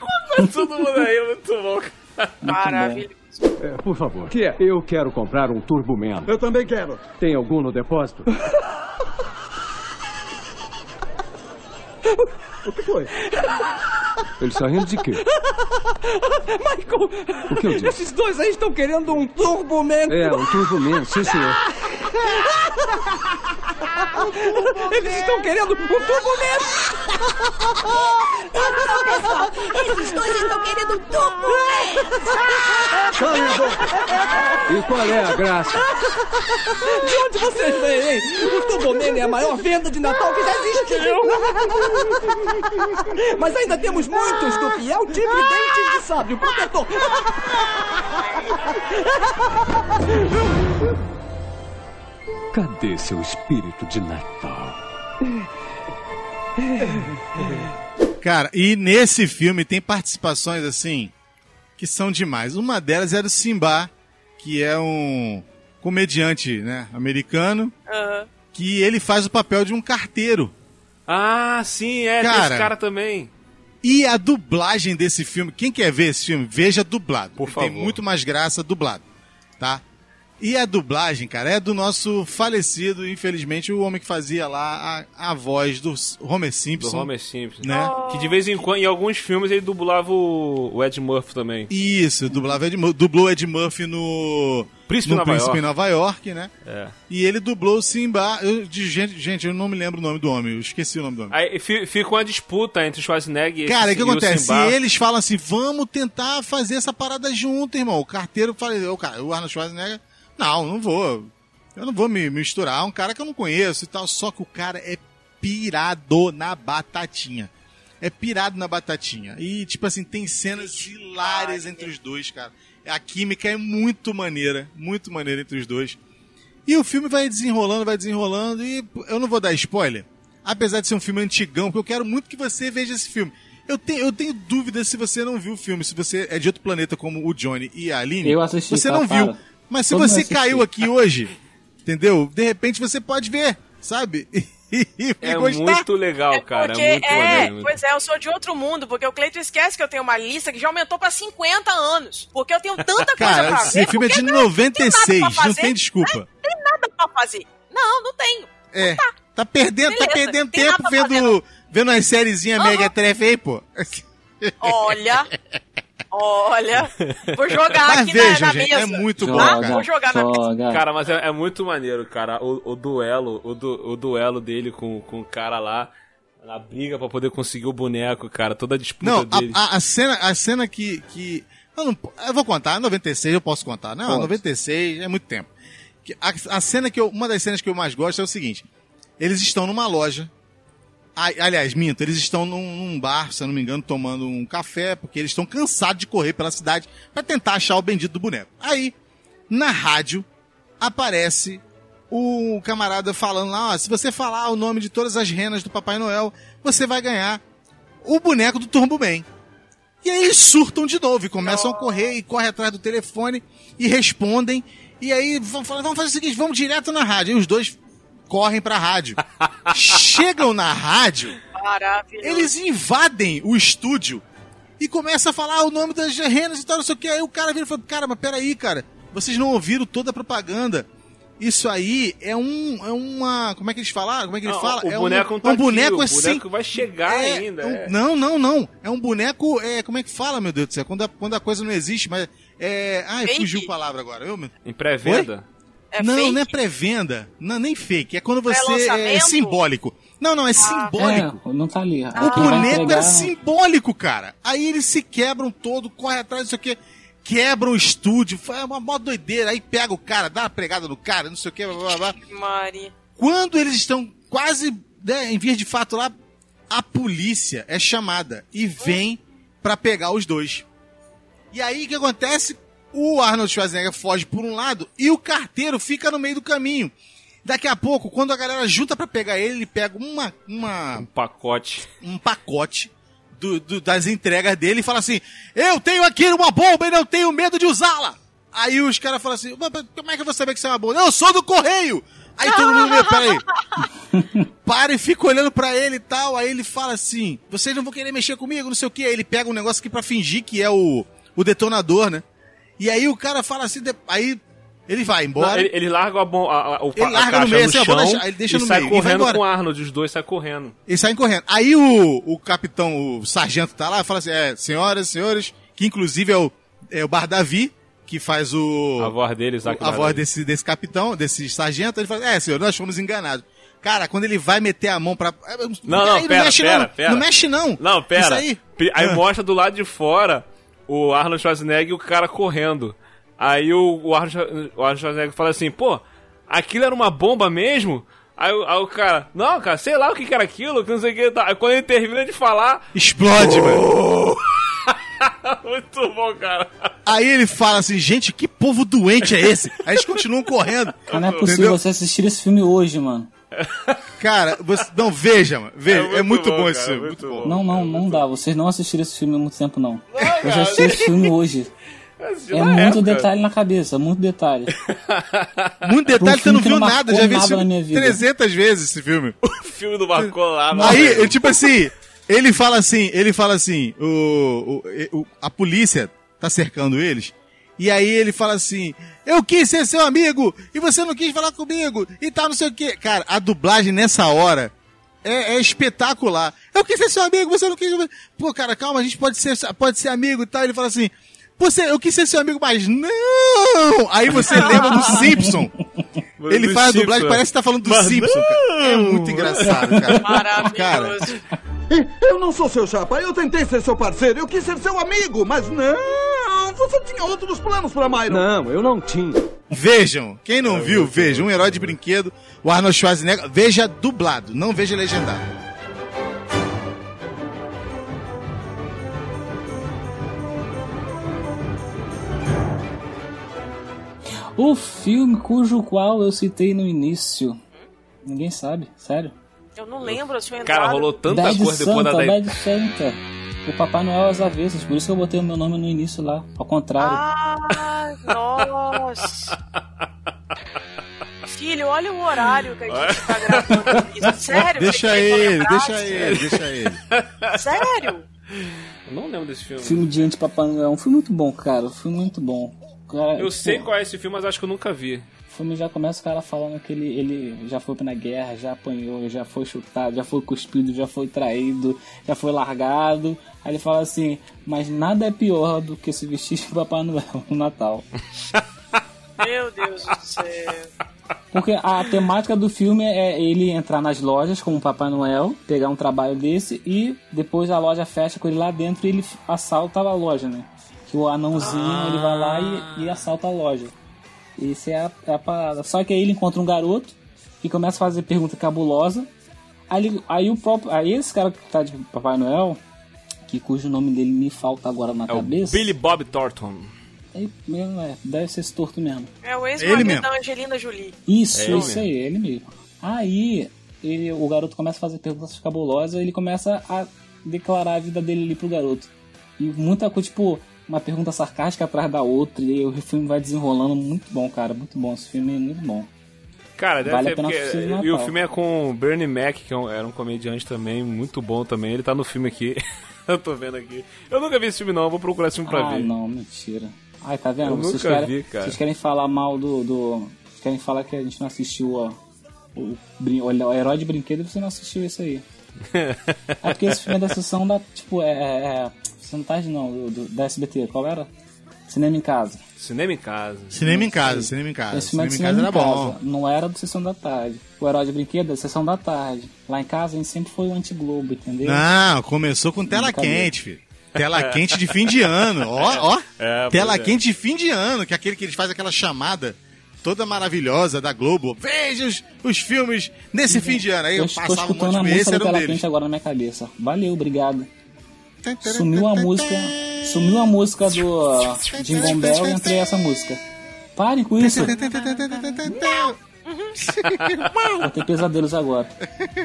quá, todo mundo aí, muito bom. cara. Maravilhoso. É, por favor. Que é? Eu quero comprar um Turboman. Eu também quero. Tem algum no depósito? o que foi? Ele está rindo de quê? Michael! O que eu disse? Esses dois aí estão querendo um Turboman! É, um Turboman, sim senhor. Eles estão querendo um Turboman! Esses dois estão querendo um Turboman! Cala a boca. E qual é a graça? De onde vocês vêm, hein? O Turboman é a maior venda de Natal que já existiu! Mas ainda temos muitos do fiel tipo dentes de sábio protetor! Cadê seu espírito de Natal? Cara, e nesse filme tem participações assim que são demais. Uma delas é do Simba, que é um comediante, né, americano, que ele faz o papel de um carteiro. Ah, sim, é, Cara. esse cara também. E a dublagem desse filme, quem quer ver esse filme, veja dublado. Por Ele Tem favor. muito mais graça dublado, tá? E a dublagem, cara, é do nosso falecido, infelizmente, o homem que fazia lá a, a voz do Homer Do Simpson. Homer Simpson. Né? Que de vez em quando, em alguns filmes, ele dublava o, o Ed Murphy também. Isso, dublava Ed, dublou Ed Murphy no Príncipe no Nova Príncipe York. em Nova York, né? É. E ele dublou o Simba. Eu, de, gente, gente, eu não me lembro o nome do homem, eu esqueci o nome do homem. Aí fi- fica uma disputa entre o Schwarzenegger e Cara, o que acontece? Simba. Eles falam assim, vamos tentar fazer essa parada junto, irmão. O carteiro fala, o, cara, o Arnold Schwarzenegger, não, não vou. Eu não vou me misturar. É um cara que eu não conheço e tal. Só que o cara é pirado na batatinha. É pirado na batatinha. E, tipo assim, tem cenas hilárias entre os dois, cara. A química é muito maneira. Muito maneira entre os dois. E o filme vai desenrolando, vai desenrolando. E eu não vou dar spoiler. Apesar de ser um filme antigão, porque eu quero muito que você veja esse filme. Eu tenho, eu tenho dúvidas se você não viu o filme, se você é de outro planeta como o Johnny e a Aline. Eu assisti, Você tá, não viu. para. Mas se Todo você caiu aqui hoje, entendeu? De repente você pode ver, sabe? e É gostar. muito legal, cara. Porque é muito é, muito- pois é, eu sou de outro mundo, porque o Cleiton esquece que eu tenho uma lista que já aumentou pra 50 anos. Porque eu tenho tanta coisa Cara, pra esse ver. filme é de porque não- 96, nada pra não fazer. tem desculpa. Não tem nada pra fazer. Não, não tenho. É. Tá perdendo, tá Beleza, perdendo tem tempo vendo, vendo as sériezinhas Aham. Mega Trefe aí, pô. Olha. Olha. Vou jogar Mas aqui vejam, na, na gente, mesa. é muito bom, Tá? cara. Vou jogar na mesa. Joga. Cara, mas é, é muito maneiro, cara. O, o duelo, o, du- o duelo dele com, com o cara lá, na briga pra poder conseguir o boneco, cara. Toda a disputa Não, dele. a, a- a cena, a cena que. que eu, não, eu vou contar, 96 eu posso contar. Não, Pode. 96 é muito tempo. A, a cena que eu, uma das cenas que eu mais gosto é o seguinte: eles estão numa loja. Aliás, minto, eles estão num, num bar, se eu não me engano, tomando um café, porque eles estão cansados de correr pela cidade pra tentar achar o bendito do boneco. Aí, na rádio, aparece o camarada falando lá, ó, se você falar o nome de todas as renas do Papai Noel, você vai ganhar o boneco do Turbo Man. E aí eles surtam de novo e começam a correr e correm atrás do telefone e respondem. E aí vão falar, vamos fazer o seguinte, vamos direto na rádio. E os dois correm pra rádio. Chegam na rádio, eles invadem o estúdio e começam a falar o nome das renas e tal, não sei o que. Aí o cara vira e fala, cara, mas peraí, cara, vocês não ouviram toda a propaganda. Isso aí é um. É uma. Como é que eles falaram? Como é que eles Não, falam? o é boneco um, não tá um boneco aqui, o assim. boneco vai chegar É, ainda. um- é. Não, não, não. É um boneco. É, como é que fala, meu Deus do céu? Quando a, quando a coisa não existe, mas. É. Ai, fugiu a palavra agora. Eu, meu- Em pré-venda? É não, fake? não é pré-venda. Não, nem fake. É quando você. É simbólico. Não, não, é simbólico. É, não tá ali. O Quem vai boneco entregar- era simbólico, cara. Aí eles se quebram todo, corre atrás disso aqui, quebram o estúdio, é uma mó doideira. Aí pega o cara, dá uma pregada no cara, não sei o que, blá blá blá. Mari. Quando eles estão quase né, em vias de fato lá, a polícia é chamada e vem pra pegar os dois. E aí o que acontece? O Arnold Schwarzenegger foge por um lado e o carteiro fica no meio do caminho. Daqui a pouco, quando a galera junta pra pegar ele, ele pega uma, uma Um pacote. um pacote do- do- das entregas dele e fala assim: Eu tenho aqui uma bomba e não tenho medo de usá-la. Aí os caras falam assim: "Mas, mas Como é que eu vou saber que isso é uma bomba? Eu sou do correio! Aí todo mundo vê, peraí. Para e fica olhando pra ele e tal. Aí ele fala assim: Vocês não vão querer mexer comigo, não sei o que. Aí ele pega um negócio aqui pra fingir que é o, o detonador, né? E aí o cara fala assim: Aí ele vai embora. Não, ele, ele larga a, bom, a, a, o, Ele larga no meio, no assim, chão deixar- ele deixa e no sai meio e vai correndo embora. com o Arnold. Os dois saem correndo. Eles saem correndo. Aí o, o capitão, o sargento tá lá e fala assim: é, senhoras, senhores, que inclusive é o, é o Bar Davi, que faz o. A voz dele, Isaac a voz desse, desse capitão, desse sargento. Ele fala: é, senhor, nós fomos enganados. Cara, quando ele vai meter a mão pra. Não, não, Aí pera, mexe pera, não. pera. Não mexe não. Não, pera. Isso aí. Aí Ah. mostra do lado de fora o Arnold Schwarzenegger e o cara correndo. Aí o, o, Arnold, o Arnold Schwarzenegger fala assim, pô, aquilo era uma bomba mesmo? Aí, o- aí o cara, não, cara, sei lá o que, que era aquilo, que não sei o que. Tá. Aí quando ele termina de falar, Explode, mano. muito bom, cara. Aí ele fala assim: gente, que povo doente é esse? Aí eles continuam correndo. Cara, não é possível Entendeu? você assistir esse filme hoje, mano. Cara, você, não, veja, mano. Veja, É é muito muito, bom, cara, esse filme. muito Muito bom. Não, não, não dá. Vocês não assistiram esse filme há muito tempo, não. Eu já assisti esse filme hoje. É muito época. detalhe na cabeça, muito detalhe. Muito detalhe, você não viu não nada. marcou Já vi nada esse na minha filme vida. 300 vezes esse filme. O filme do Marco lá. Aí, mano. ele, tipo assim, ele fala assim, ele fala assim, o, o- o- a polícia tá cercando eles, e aí ele fala assim, eu quis ser seu amigo, e você não quis falar comigo, e tal, não sei o quê. Cara, a dublagem nessa hora é, é espetacular. Eu quis ser seu amigo, você não quis... Pô, cara, calma, a gente pode ser, pode ser amigo e tal. Ele fala assim, você, eu quis ser seu amigo, mas não! Aí você lembra do Simpson. Ele Do faz a dublagem, parece que tá falando do Mas Simpson, cara. É muito engraçado, cara. Maravilhoso. Cara, Eu não sou seu chapa, eu tentei ser seu parceiro, eu quis ser seu amigo, mas não, você tinha outros planos pra Myron. Não, eu não tinha. Vejam, quem não viu, veja, um herói de brinquedo, o Arnold Schwarzenegger, veja dublado, não veja legendado. O filme cujo qual eu citei no início. Ninguém sabe, sério. Eu não lembro a sua Cara, rolou tanta Bad coisa depois Santa, da... Bad Santa. O Papai Noel às avessas, por isso que eu botei o meu nome no início lá, ao contrário. Ah, nossa. Filho, olha o horário que a gente tá gravando isso. Sério? Deixa ele, deixa ele, deixa ele. Sério? Eu não lembro desse filme. Filme de anti-Papai Noel. É um filme muito bom, cara. Um filme muito bom. Cara, Eu sei pô, qual é esse filme, mas acho que eu nunca vi. O filme já começa o cara falando que ele, ele já foi na guerra, já apanhou, já foi chutado, já foi cuspido, já foi traído, já foi largado. Aí ele fala assim, mas nada é pior do que se vestir de Papai Noel no Natal. Meu Deus do céu. Porque a temática do filme é ele entrar nas lojas como Papai Noel, pegar um trabalho desse e depois a loja fecha com ele lá dentro e ele assalta a loja, né? Que o anãozinho ele vai lá e, e assalta a loja. Isso é a, é a parada. Só que aí ele encontra um garoto que começa a fazer pergunta cabulosa. Aí, ele- aí o próprio. Aí esse cara que tá de Papai Noel, que cujo nome dele me falta agora na É o cabeça. Billy Bob Thornton. Aí, mesmo, é, deve ser esse torto mesmo. É o Ele ex-marido mesmo. da Angelina Jolie. Isso, É isso aí, ele mesmo. Aí ele- o garoto começa a fazer perguntas cabulosas e ele começa a declarar a vida dele ali pro garoto. E muita coisa, tipo, uma pergunta sarcástica atrás da outra, e o filme vai desenrolando muito bom, cara. Muito bom, esse filme é muito bom. Cara, deve Vale a ser pena porque... E o filme é com o Bernie Mac, que é era um comediante também, muito bom também. Ele tá no filme aqui. eu tô vendo aqui. Eu nunca vi esse filme não, eu vou procurar esse filme pra ah, ver. não, mentira. Ai, tá vendo? Eu vocês, nunca querem, vi, cara. vocês querem falar mal do. do vocês querem falar que a gente não assistiu ó, o, brin- o herói de brinquedo você não assistiu isso aí. É porque esse filme é da sessão da. Tipo, é. é, é sessão da tarde não, do, do- da SBT. Qual era? Cinema em casa. Cinema em casa. Cinema em casa, cinema em casa. Esse é Cinema de em casa cinema era em bom. casa. Não era do Sessão da Tarde. O herói de brinquedo é Sessão da Tarde. Lá em casa a gente sempre foi o anti-globo, entendeu? Não, começou com tela quente, filho. Tela quente de fim de ano. Ó, ó. É, tela é. quente de fim de ano, que é aquele que eles fazem aquela chamada toda maravilhosa da Globo. Veja os, os filmes nesse fim de ano. Aí Eu eu estou passava um escutando monte a de música esse era um Tela deles. Quente agora na minha cabeça. Valeu, obrigado. Sumiu a música. Sumiu a música do Jingle Bell e entrei essa música. Parem com isso. Vou ter pesadelos agora.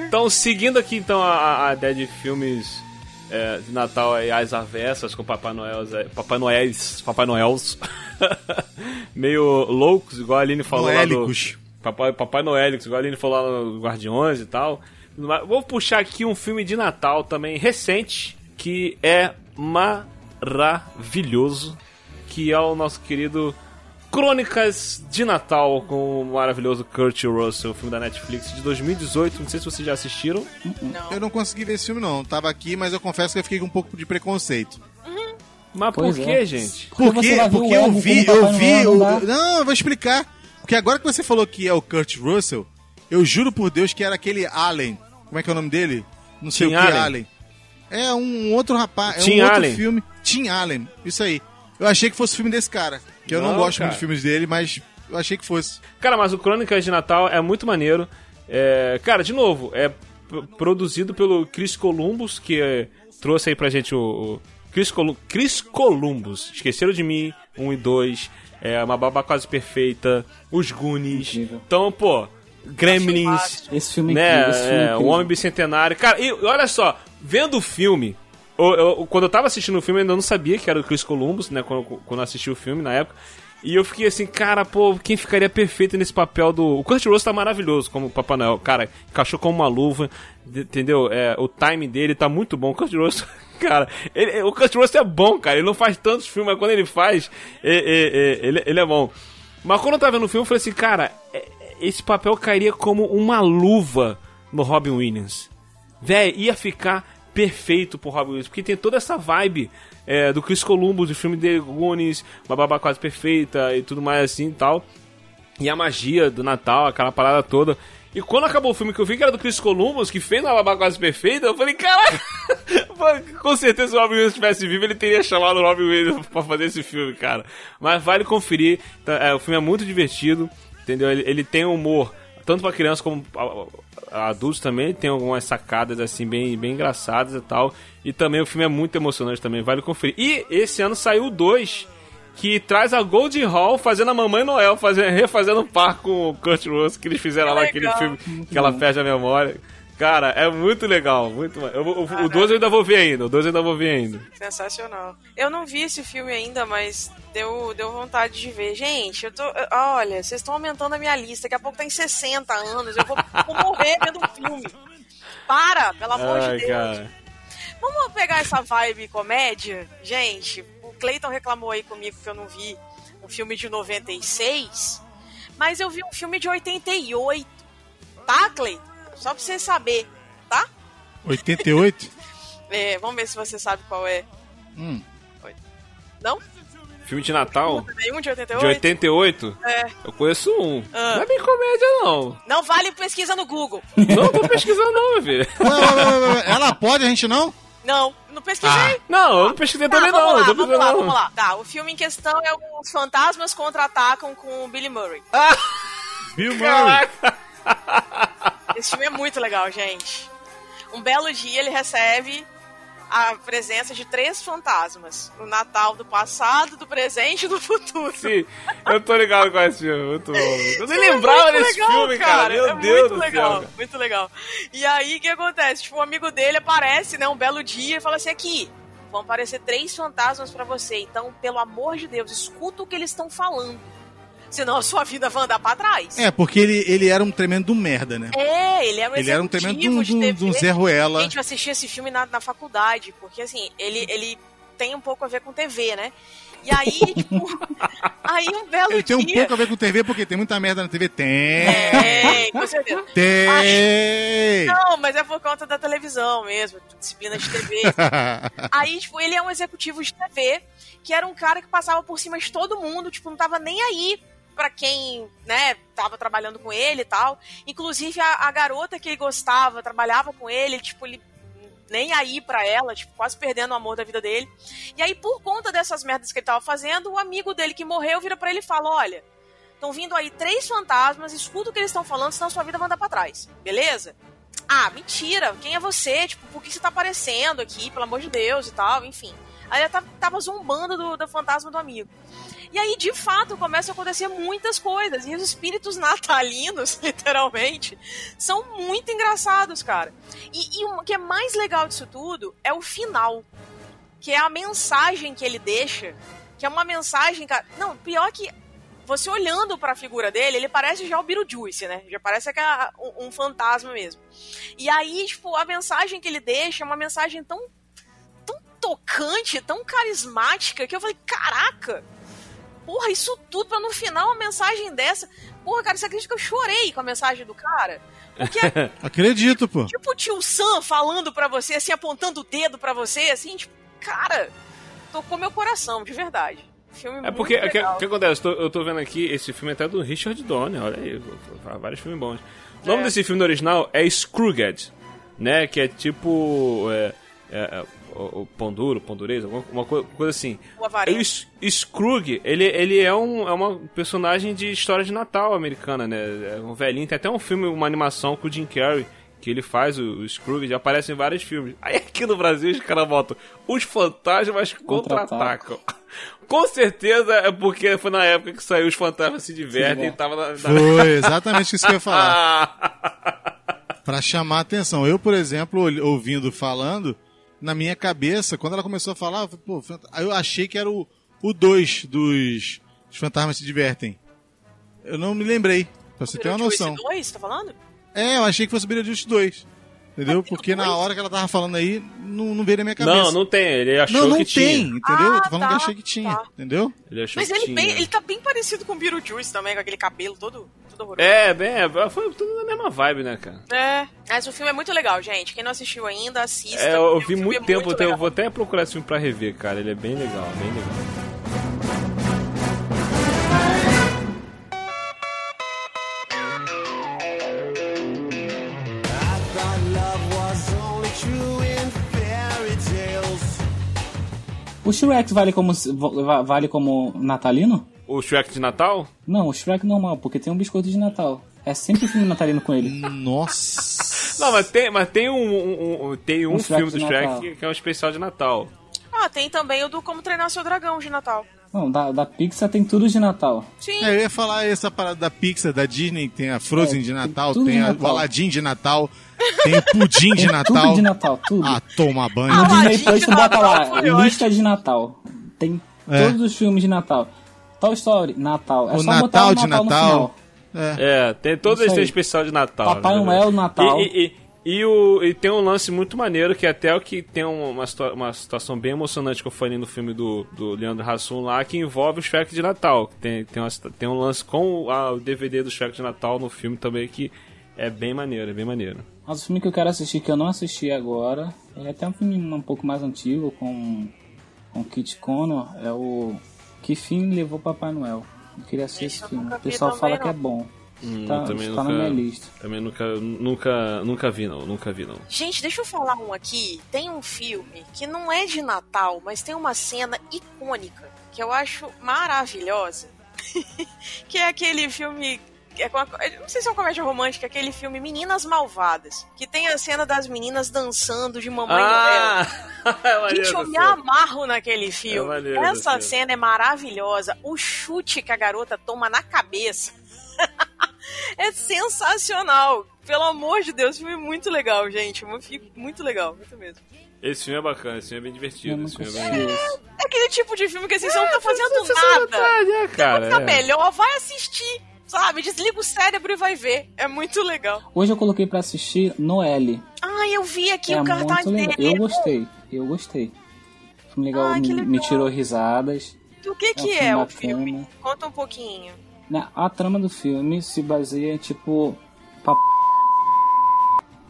Então, seguindo aqui então a, a- ideia de filmes é, de Natal aí, às avessas, com Papai Noel, Papai Noéis, Papai Noels, meio loucos, igual a Aline falou lá do... Noélicos. Papai, Papai Noélicos, igual a Aline falou lá no Guardiões e tal. Vou puxar aqui um filme de Natal também recente, que é maravilhoso, que é o nosso querido Crônicas de Natal com o maravilhoso Kurt Russell, o filme da Netflix de 2018. Não sei se vocês já assistiram. Eu não consegui ver esse filme, não. Tava aqui, mas eu confesso que eu fiquei com um pouco de preconceito. Mas Pois por é. que, gente? Porque Por você quê? vai ver o Porque eu vi, eu vi. O- não. Não, eu vou explicar. Porque agora que você falou que é o Kurt Russell, eu juro por Deus que era aquele Allen. Como é que é o nome dele? Não sei Tim o que Allen. Allen. É um outro rapaz. É Tim um outro Allen. filme. Tim Allen. Isso aí. Eu achei que fosse o filme desse cara. Que eu não, Não, gosto cara. muito de filmes dele, mas eu achei que fosse. Cara, mas o Crônicas de Natal é muito maneiro. É, cara, de novo, é produzido pelo Chris Columbus, que é, trouxe aí pra gente o. o Chris, Colu- Chris Columbus. Esqueceram de mim, 1 e 2. É, uma baba quase perfeita. Os Goonies. Incrível. Então, pô, Gremlins. Esse filme é né? incrível, esse filme é é, o incrível. Homem Bicentenário. Cara, e olha só, vendo o filme. eu- eu- quando eu tava assistindo o filme, eu ainda não sabia que era o Chris Columbus, né? Quando, quando eu assisti o filme na época. E eu fiquei assim, cara, pô, quem ficaria perfeito nesse papel do. O Kurt Russell tá maravilhoso como Papai Noel. Cara, encaixou como uma luva, de- entendeu? É, o time dele tá muito bom. O Kurt Russell, cara, ele- o Kurt Russell é bom, cara. Ele não faz tantos filmes, mas quando ele faz, é- é- é, ele, ele é bom. Mas quando eu tava vendo o filme, eu falei assim, cara, é- esse papel cairia como uma luva no Robin Williams. Véi, ia ficar perfeito pro Robin Williams, porque tem toda essa vibe é, do Chris Columbus, do filme de Goonies, uma babá quase perfeita e tudo mais assim e tal. E a magia do Natal, aquela parada toda. E quando acabou o filme que eu vi que era do Chris Columbus, que fez uma babá quase perfeita, eu falei, caraca, com certeza se o Robin Williams estivesse vivo, ele teria chamado o Robin Williams pra fazer esse filme, cara. Mas vale conferir, tá, é, o filme é muito divertido, entendeu? Ele, ele tem humor, tanto pra criança como adultos também, tem algumas sacadas assim bem, bem engraçadas e tal. E também o filme é muito emocionante também, vale conferir. E esse ano saiu 2, que traz a Goldie Hawn fazendo a Mamãe Noel, fazendo, refazendo o par com o Kurt Russell, que eles fizeram lá aquele legal. filme que ela perde a memória. Cara, é muito legal, muito eu o, o 12 eu ainda vou ver ainda, o 12 eu ainda vou ver ainda. Sensacional. Eu não vi esse filme ainda, mas deu, deu vontade de ver. Gente, eu tô. Olha, vocês estão aumentando a minha lista. Daqui a pouco tem 60 anos. Eu vou, vou morrer vendo um filme. Para, pelo amor Ai, de Deus. cara. Vamos pegar essa vibe comédia? Gente, o Clayton reclamou aí comigo que eu não vi um filme de 96, mas eu vi um filme de 88. Tá, Clayton? Só pra você saber, tá? 88? É, vamos ver se você sabe qual é. Hum. Não? Filme de Natal? Nenhum de 88? De 88? É. Eu conheço um. Ah. Não é bem comédia, não. Não vale pesquisa no Google. Não tô pesquisando, não, meu filho. Ué, ué, ué, Ela pode, a gente não? Não, não pesquisei. Não, eu não pesquisei Tá, também, vamos não. lá, vamos lá, não. vamos lá. Tá, o filme em questão é Os Fantasmas Contra-Atacam com o Billy Murray. Bill Murray. Esse filme é muito legal, gente. Um belo dia ele recebe a presença de três fantasmas. No Natal do passado, do presente e do futuro. Sim, eu tô ligado com esse filme, muito bom. Eu nem lembrava É muito desse legal, filme, cara. Meu é Deus muito do legal, céu. Muito legal. E aí, o que acontece? Tipo, um amigo dele aparece, né, um belo dia, e fala assim, aqui, vão aparecer três fantasmas pra você, então, pelo amor de Deus, escuta o que eles estão falando. Senão a sua vida vai andar pra trás. É, porque ele, ele era um tremendo merda, né? É, ele era um Ele era um tremendo de um, de um, de um. Zé Ruela. Gente, eu assisti esse filme na, na faculdade, porque assim, ele, ele tem um pouco a ver com TV, né? E aí, tipo, aí um belo Ele tem um pouco a ver com TV, porque tem muita merda na TV. Tem! É, com certeza. Tem! Não, mas é por conta da televisão mesmo, disciplina de TV. Aí, tipo, ele é um executivo de TV, que era um cara que passava por cima de todo mundo, tipo, não tava nem aí pra quem, né, tava trabalhando com ele e tal. Inclusive, a, a garota que ele gostava, trabalhava com ele, tipo, ele nem aí pra ela, tipo, quase perdendo o amor da vida dele. E aí, por conta dessas merdas que ele tava fazendo, o amigo dele que morreu vira pra ele e fala, olha, estão vindo aí três fantasmas, escuta o que eles estão falando, senão sua vida vai andar pra trás, beleza? Ah, mentira, quem é você? Tipo, por que você tá aparecendo aqui, pelo amor de Deus e tal, enfim. Aí ela tava, tava zombando do, do fantasma do amigo. E aí, de fato, começam a acontecer muitas coisas. E os espíritos natalinos, literalmente, são muito engraçados, cara. E, e o que é mais legal disso tudo é o final. Que é a mensagem que ele deixa. Que é uma mensagem, cara. Não, pior que você olhando pra figura dele, ele parece já o Beetlejuice, né? Já parece aquela, um, um fantasma mesmo. E aí, tipo, a mensagem que ele deixa é uma mensagem tão, tão tocante, tão carismática, que eu falei, caraca! Porra, isso tudo pra no final uma mensagem dessa. Porra, cara, você acredita que eu chorei com a mensagem do cara? Porque é Acredito, pô. tipo o tio Sam falando pra você, assim, apontando o dedo pra você, assim, tipo, cara, tocou meu coração, de verdade. Filme É porque, o que, que acontece? Eu tô, eu tô vendo aqui, esse filme é até do Richard Donner, olha aí, vários filmes bons. O nome É. desse filme no original é Scrooge, né? Que é tipo. É, é, o, pão duro, pão dureza, alguma uma co- coisa assim. O avarento. O Scrooge, ele, ele é, um, é uma personagem de história de Natal americana, né? É um velhinho, tem até um filme, uma animação com o Jim Carrey, que ele faz o, o Scrooge, já aparece em vários filmes. Aí aqui no Brasil os caras botam os fantasmas contra-atacam. Com certeza é porque foi na época que saiu Os Fantasmas Se Divertem e tava na... na... Foi exatamente isso que eu ia falar. Pra chamar a atenção. Eu, por exemplo, ouvindo falando, na minha cabeça, quando ela começou a falar, eu, falei, pô, fant- aí eu achei que era o 2 dos Os Fantasmas Se Divertem. Eu não me lembrei, pra você ter uma Beetlejuice noção. 2, tá falando? É, eu achei que fosse Beetlejuice 2. Entendeu? Porque na hora que ela tava falando aí, não, não veio na minha cabeça. não, não tem, ele achou não, não que tem, tinha. entendeu? Ah, eu tô falando que eu tá, achei que tinha, tá. entendeu? Ele achou Mas que ele, tinha. bem, ele tá bem parecido com o Beetlejuice também, com aquele cabelo todo, todo horroroso. É, bem, foi tudo na mesma vibe, né, cara? É, mas o filme é muito legal, gente. Quem não assistiu ainda, assista. É, eu vi muito é tempo, muito então eu vou até procurar esse filme pra rever, cara. Ele é bem legal, bem legal. O Shrek vale como, va- vale como natalino? O Shrek de Natal? Não, o Shrek normal, porque tem um biscoito de Natal. É sempre filme natalino com ele. Nossa. Não, mas tem, mas tem um, um- um- tem um Um filme do Shrek Natal. que, é um especial de Natal. Ah, tem também o do Como Treinar Seu Dragão de Natal. Não, da, da Pixar tem tudo de Natal. Sim. É, eu ia falar essa parada da Pixar, da Disney, tem a Frozen É, de tem Natal, tudo tem de a- o Natal. Aladdin de Natal, tem o Pudim de Tem Natal. Tudo de Natal, tudo. Ah, toma banho. No Aladdin Disney Plus tu bota lá, lista de Natal. Tem É. todos os filmes de Natal. Toy Story, Natal. É O só botar Natal o de Natal, Natal. no final. É, tem todo Isso esse aí. especial de Natal. Papai né? Noel, Natal. E, e- e- o, e tem um lance muito maneiro que até o que tem um- uma, situa- uma situação bem emocionante que eu falei no filme do, do Leandro Hassum lá, que envolve o Shrek de Natal. Tem, tem, uma tem um lance com a- o DVD do Shrek de Natal no filme também que é bem maneiro, é bem maneiro. Mas o filme que eu quero assistir, que eu não assisti agora, é até um filme um pouco mais antigo, com, com Kit Connor, é o Que Fim Levou Papai Noel. Eu queria assistir Esse filme. O pessoal fala não. que é bom. Hum, Tá, também tá na minha lista. Também nunca, nunca, nunca vi não, nunca vi não. Gente, deixa eu falar um aqui. Tem um filme que não é de Natal, mas tem uma cena icônica que eu acho maravilhosa. que é aquele filme. É com a- eu não sei se é uma comédia romântica, aquele filme Meninas Malvadas. Que tem a cena das meninas dançando de Mamãe Noel. Ah! é maneiro Gente, eu me amarro naquele filme. É Essa cena é maravilhosa. O chute que a garota toma na cabeça é sensacional. Pelo amor de Deus, filme muito legal, gente. Muito legal, muito mesmo. Esse filme é bacana, esse filme é bem divertido. Esse filme é bem... esse. É aquele tipo de filme que assim, você não tá fazendo nada. tarde, é, cara. Tá é. melhor, vai assistir. Sabe, desliga o cérebro e vai ver. É muito legal. Hoje eu coloquei pra assistir Noelle. Ah, eu vi aqui é o cartaz dele. Eu gostei, eu gostei. Filme legal, Ah, que me, legal. me tirou risadas. Do que que É um é, o filme? Conta um pouquinho. Né, A trama do filme se baseia, tipo.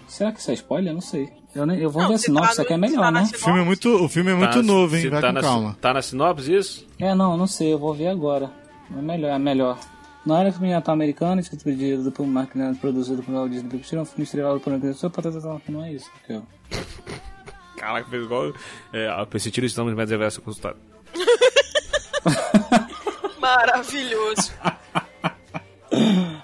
Será que isso é spoiler? Eu não sei. Eu, nem- eu vou Não, ver a se sinopse, tá isso aqui é no- melhor, tá né? O filme é muito, o filme é muito Tá, novo, hein? Vai tá com na, calma. Tá na sinopse isso? É, não, não sei, eu vou ver agora. É melhor, é melhor. Não era filme de Natal americano, escrito pedido por máquina produzido por Disney Pictures, um filme estrelado por uma pessoa, patatá, não é isso. Aqui, ó. Caraca, fez igual. É, a persistir estamos mais reverso consultado. Maravilhoso.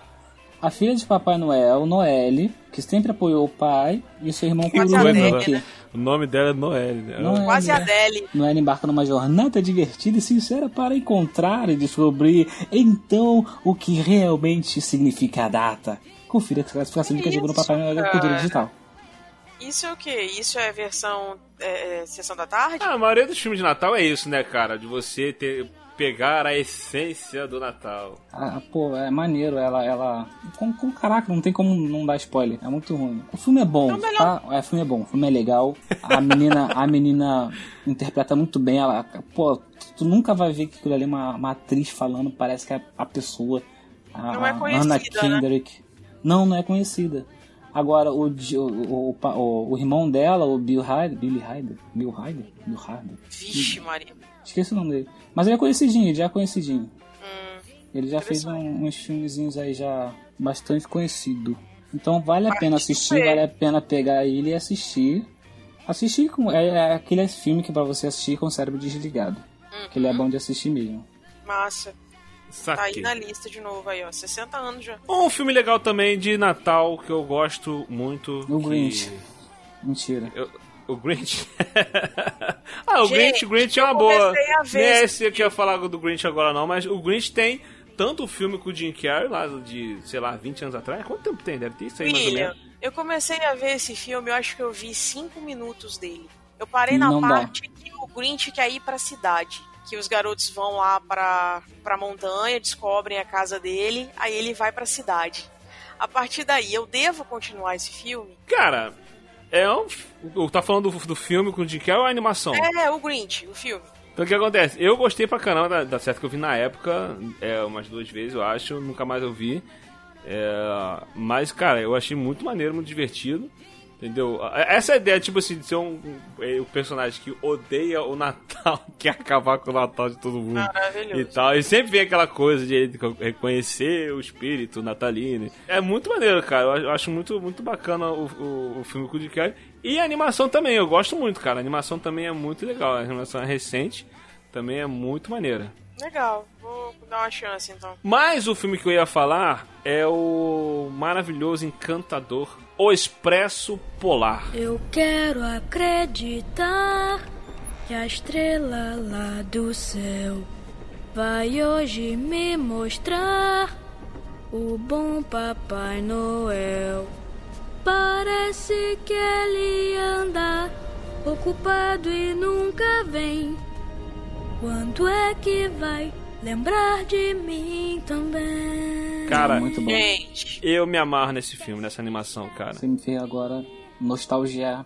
A filha de Papai Noel, Noelle, que sempre apoiou o pai, e seu irmão Coruja, né? O nome dela é Noelle, né? Noelle. Quase a né? Adele. Noelle embarca numa jornada divertida e sincera para encontrar e descobrir então o que realmente significa a data. Confira a classificação de que chegou no Papai Noel da cultura digital. Isso é o quê? Isso é versão é, é, sessão da tarde? Ah, a maioria dos filmes de Natal é isso, né, cara? De você ter, pegar a essência do Natal. Ah, pô, é maneiro, ela. ela com, com caraca, não tem como não dar spoiler. É muito ruim. O filme é bom, É o tá? É, o filme é bom, o filme é legal. A menina, a menina interpreta muito bem. Ela, pô, tu, tu nunca vai ver que aquilo ali é uma, uma atriz falando, parece que é a pessoa. A, Não é conhecida, Anna né? Kendrick. Não, não é conhecida. Agora, o, o, o, o, irmão dela, o Bill Hyde, Billy Hyde, Bill Hyde, Bill Hyde, Vixe, Maria. esqueci o nome dele. Mas ele é conhecidinho, ele já é conhecidinho. Hum, Ele já fez um- uns filmezinhos aí já bastante conhecido. Então vale a pena assistir, vale a pena pegar ele e assistir. Assistir com. É, é aquele filme que é pra você assistir com o cérebro desligado. Que ele é bom de assistir mesmo. massa. Tá aí na lista de novo aí, ó. 60 anos já. Um filme legal também de Natal que eu gosto muito. O que- Grinch. Mentira. Eu- o Grinch? ah, o Gente, Grinch, o Grinch é uma boa. comecei a ver Nem é esse que eu ia falar do Grinch agora não, mas o Grinch tem tanto o filme com o Jim Carrey, lá de, sei lá, 20 anos atrás. Quanto tempo tem? Deve ter isso aí mais ou menos. eu comecei a ver esse filme, eu acho que eu vi 5 minutos dele. Eu parei na Não dá. parte que o Grinch quer ir pra cidade. Que os garotos vão lá pra, pra montanha, descobrem a casa dele, aí ele vai pra cidade. A partir daí, eu devo continuar esse filme? Cara, é um. Tá falando do, do filme com o Jim Carrey ou a animação? É, o Grinch, o filme. Então o que acontece? Eu gostei pra caramba da, da série que eu vi na época, é, umas duas vezes eu acho, nunca mais eu vi. É, mas, cara, eu achei muito maneiro, muito divertido. Entendeu? Essa ideia, tipo assim, de ser um, um, um personagem que odeia o Natal, quer acabar com o Natal de todo mundo e tal. E sempre vem aquela coisa de reconhecer o espírito natalino. É muito maneiro, cara. Eu acho- muito, muito bacana o, o, o filme com o Jim Carrey. E a animação também, eu gosto muito, cara. A animação também é muito legal. A animação é recente, também é muito maneira. Legal, vou dar uma chance então. Mas o filme que eu ia falar é o maravilhoso, encantador O Expresso Polar. Eu quero acreditar que a estrela lá do céu vai hoje me mostrar o bom Papai Noel. Parece que ele anda ocupado e nunca vem. Quando é que vai lembrar de mim também? Cara, Muito bom. Gente, eu me amarro nesse filme, nessa animação, cara. Você me fez agora nostalgiar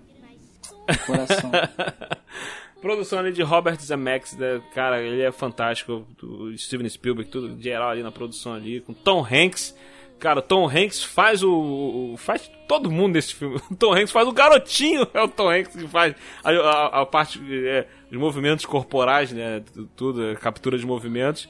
o coração. Produção ali de Robert Zemeckis, né? cara, ele é fantástico. O Steven Spielberg, tudo geral ali na produção ali, com Tom Hanks. Cara, Tom Hanks faz o, faz todo mundo nesse filme. Tom Hanks faz o garotinho, é o Tom Hanks que faz a, a- a parte é, os movimentos corporais, né? tu- Tudo, a captura de movimentos,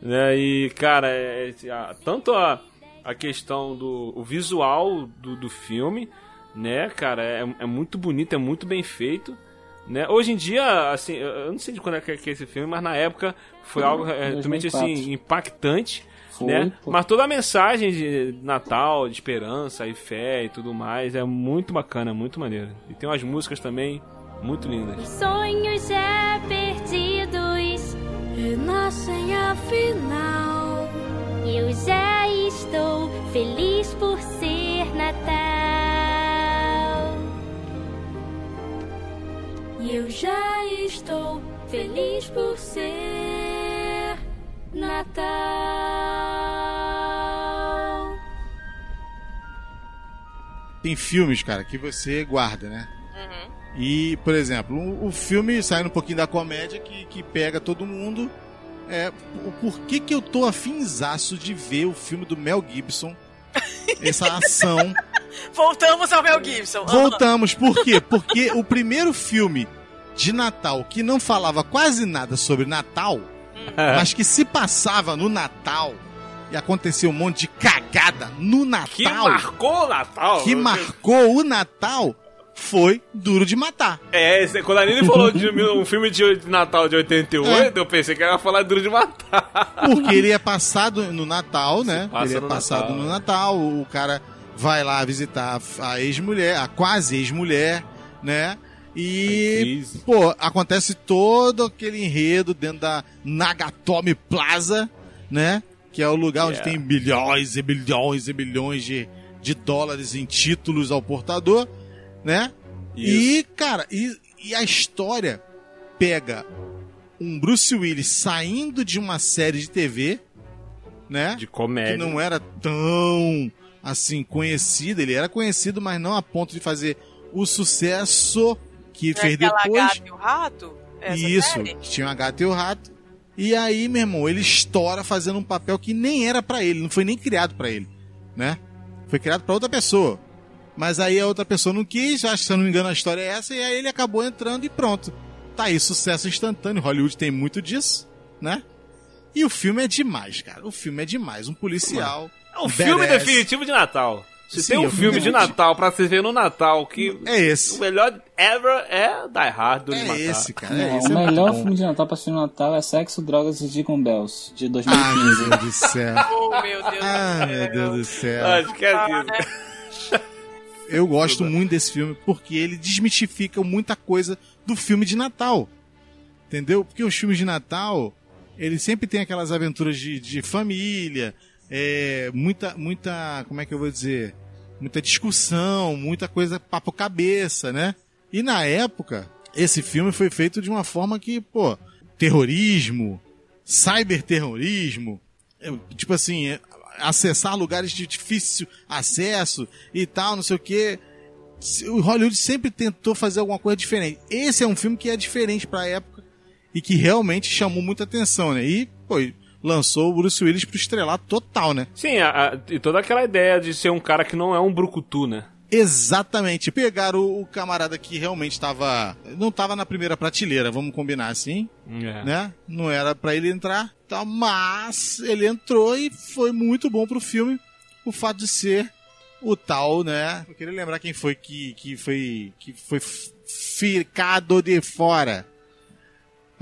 né? E cara, é, é, a- tanto a, a questão do o visual do, do filme, né, cara, é, é muito bonito, é muito bem feito. Né? Hoje em dia, assim, eu não sei de quando é que é é esse filme, mas na época foi algo é, realmente 2004. assim, impactante. Foi, né? pô. Mas toda a mensagem de Natal, de esperança e fé e tudo mais é muito bacana, muito maneiro. E tem umas músicas também muito lindas. Sonhos já perdidos renascem afinal. Eu já estou feliz por ser Natal. Eu já estou feliz por ser Natal. Tem filmes, cara, que você guarda, né? E, por exemplo, o, o filme saindo um pouquinho da comédia que, que pega todo mundo. É, o porquê que eu tô afinzaço de ver o filme do Mel Gibson? Essa ação. voltamos ao Mel Gibson. Voltamos, por quê? Porque o primeiro filme de Natal que não falava quase nada sobre Natal, mas que se passava no Natal e acontecia um monte de cagada no Natal. Que marcou o Natal! que marcou o Natal foi Duro de Matar. É, quando a Nini falou de um filme de Natal de 88, eu pensei que ela ia falar Duro de Matar. Porque ele é passado no Natal, né? passa Ele é no passado Natal. no Natal. O cara vai lá visitar a ex-mulher, a quase ex-mulher, né? E, pô, acontece todo aquele enredo dentro da Nagatomi Plaza, né? Que é o lugar onde Yeah. tem bilhões e bilhões e bilhões de, de dólares em títulos ao portador, né? E, cara, e, e a história pega um Bruce Willis saindo de uma série de TV, né? De Que comédia. não era tão assim conhecido, ele era conhecido, mas não a ponto de fazer o sucesso que Não é fez aquela depois. gata e o rato? Essa Isso, série? tinha a gata e o rato. E aí, meu irmão, ele estoura fazendo um papel que nem era pra ele, não foi nem criado pra ele, né? Foi criado pra outra pessoa. Mas aí a outra pessoa não quis, acho que se eu não me engano a história é essa, e aí ele acabou entrando e pronto. Tá aí, sucesso instantâneo. Hollywood tem muito disso, né? E o filme é demais, cara. O filme é demais. Um policial. É o filme badass. definitivo de Natal. Se Sim, tem um filme de Natal pra se ver no Natal que É esse. o melhor ever é Die Hard É Matar. esse, cara. É esse. o é melhor bom. filme de Natal pra assistir no Natal é Sexo, Drogas e Deacon Bells, de Ai, 2015. meu Deus do céu. Oh, meu Deus Ah, do céu. meu Deus do céu. Ah, esquece. Eu gosto muito desse filme porque ele desmistifica muita coisa do filme de Natal. Entendeu? Porque os filmes de Natal, ele sempre tem aquelas aventuras de, de família, é, muita, muita, como é que eu vou dizer? Muita discussão, muita coisa papo cabeça, né? E na época, esse filme foi feito de uma forma que, pô, terrorismo, cyberterrorismo, é, tipo assim, é, acessar lugares de difícil acesso e tal, não sei o que. O Hollywood sempre tentou fazer alguma coisa diferente. Esse é um filme que é diferente pra época e que realmente chamou muita atenção, né? E, pô, lançou o Bruce Willis pro estrelato total, né? Sim, a- a- e toda aquela ideia de ser um cara que não é um brucutu, né? Exatamente. Pegaram o, o camarada que realmente estava. Não estava na primeira prateleira, vamos combinar assim, É. né? Não era pra ele entrar, tá? mas ele entrou e foi muito bom pro filme o fato de ser o tal, né? Eu queria lembrar quem foi que, que foi que foi ficado de fora.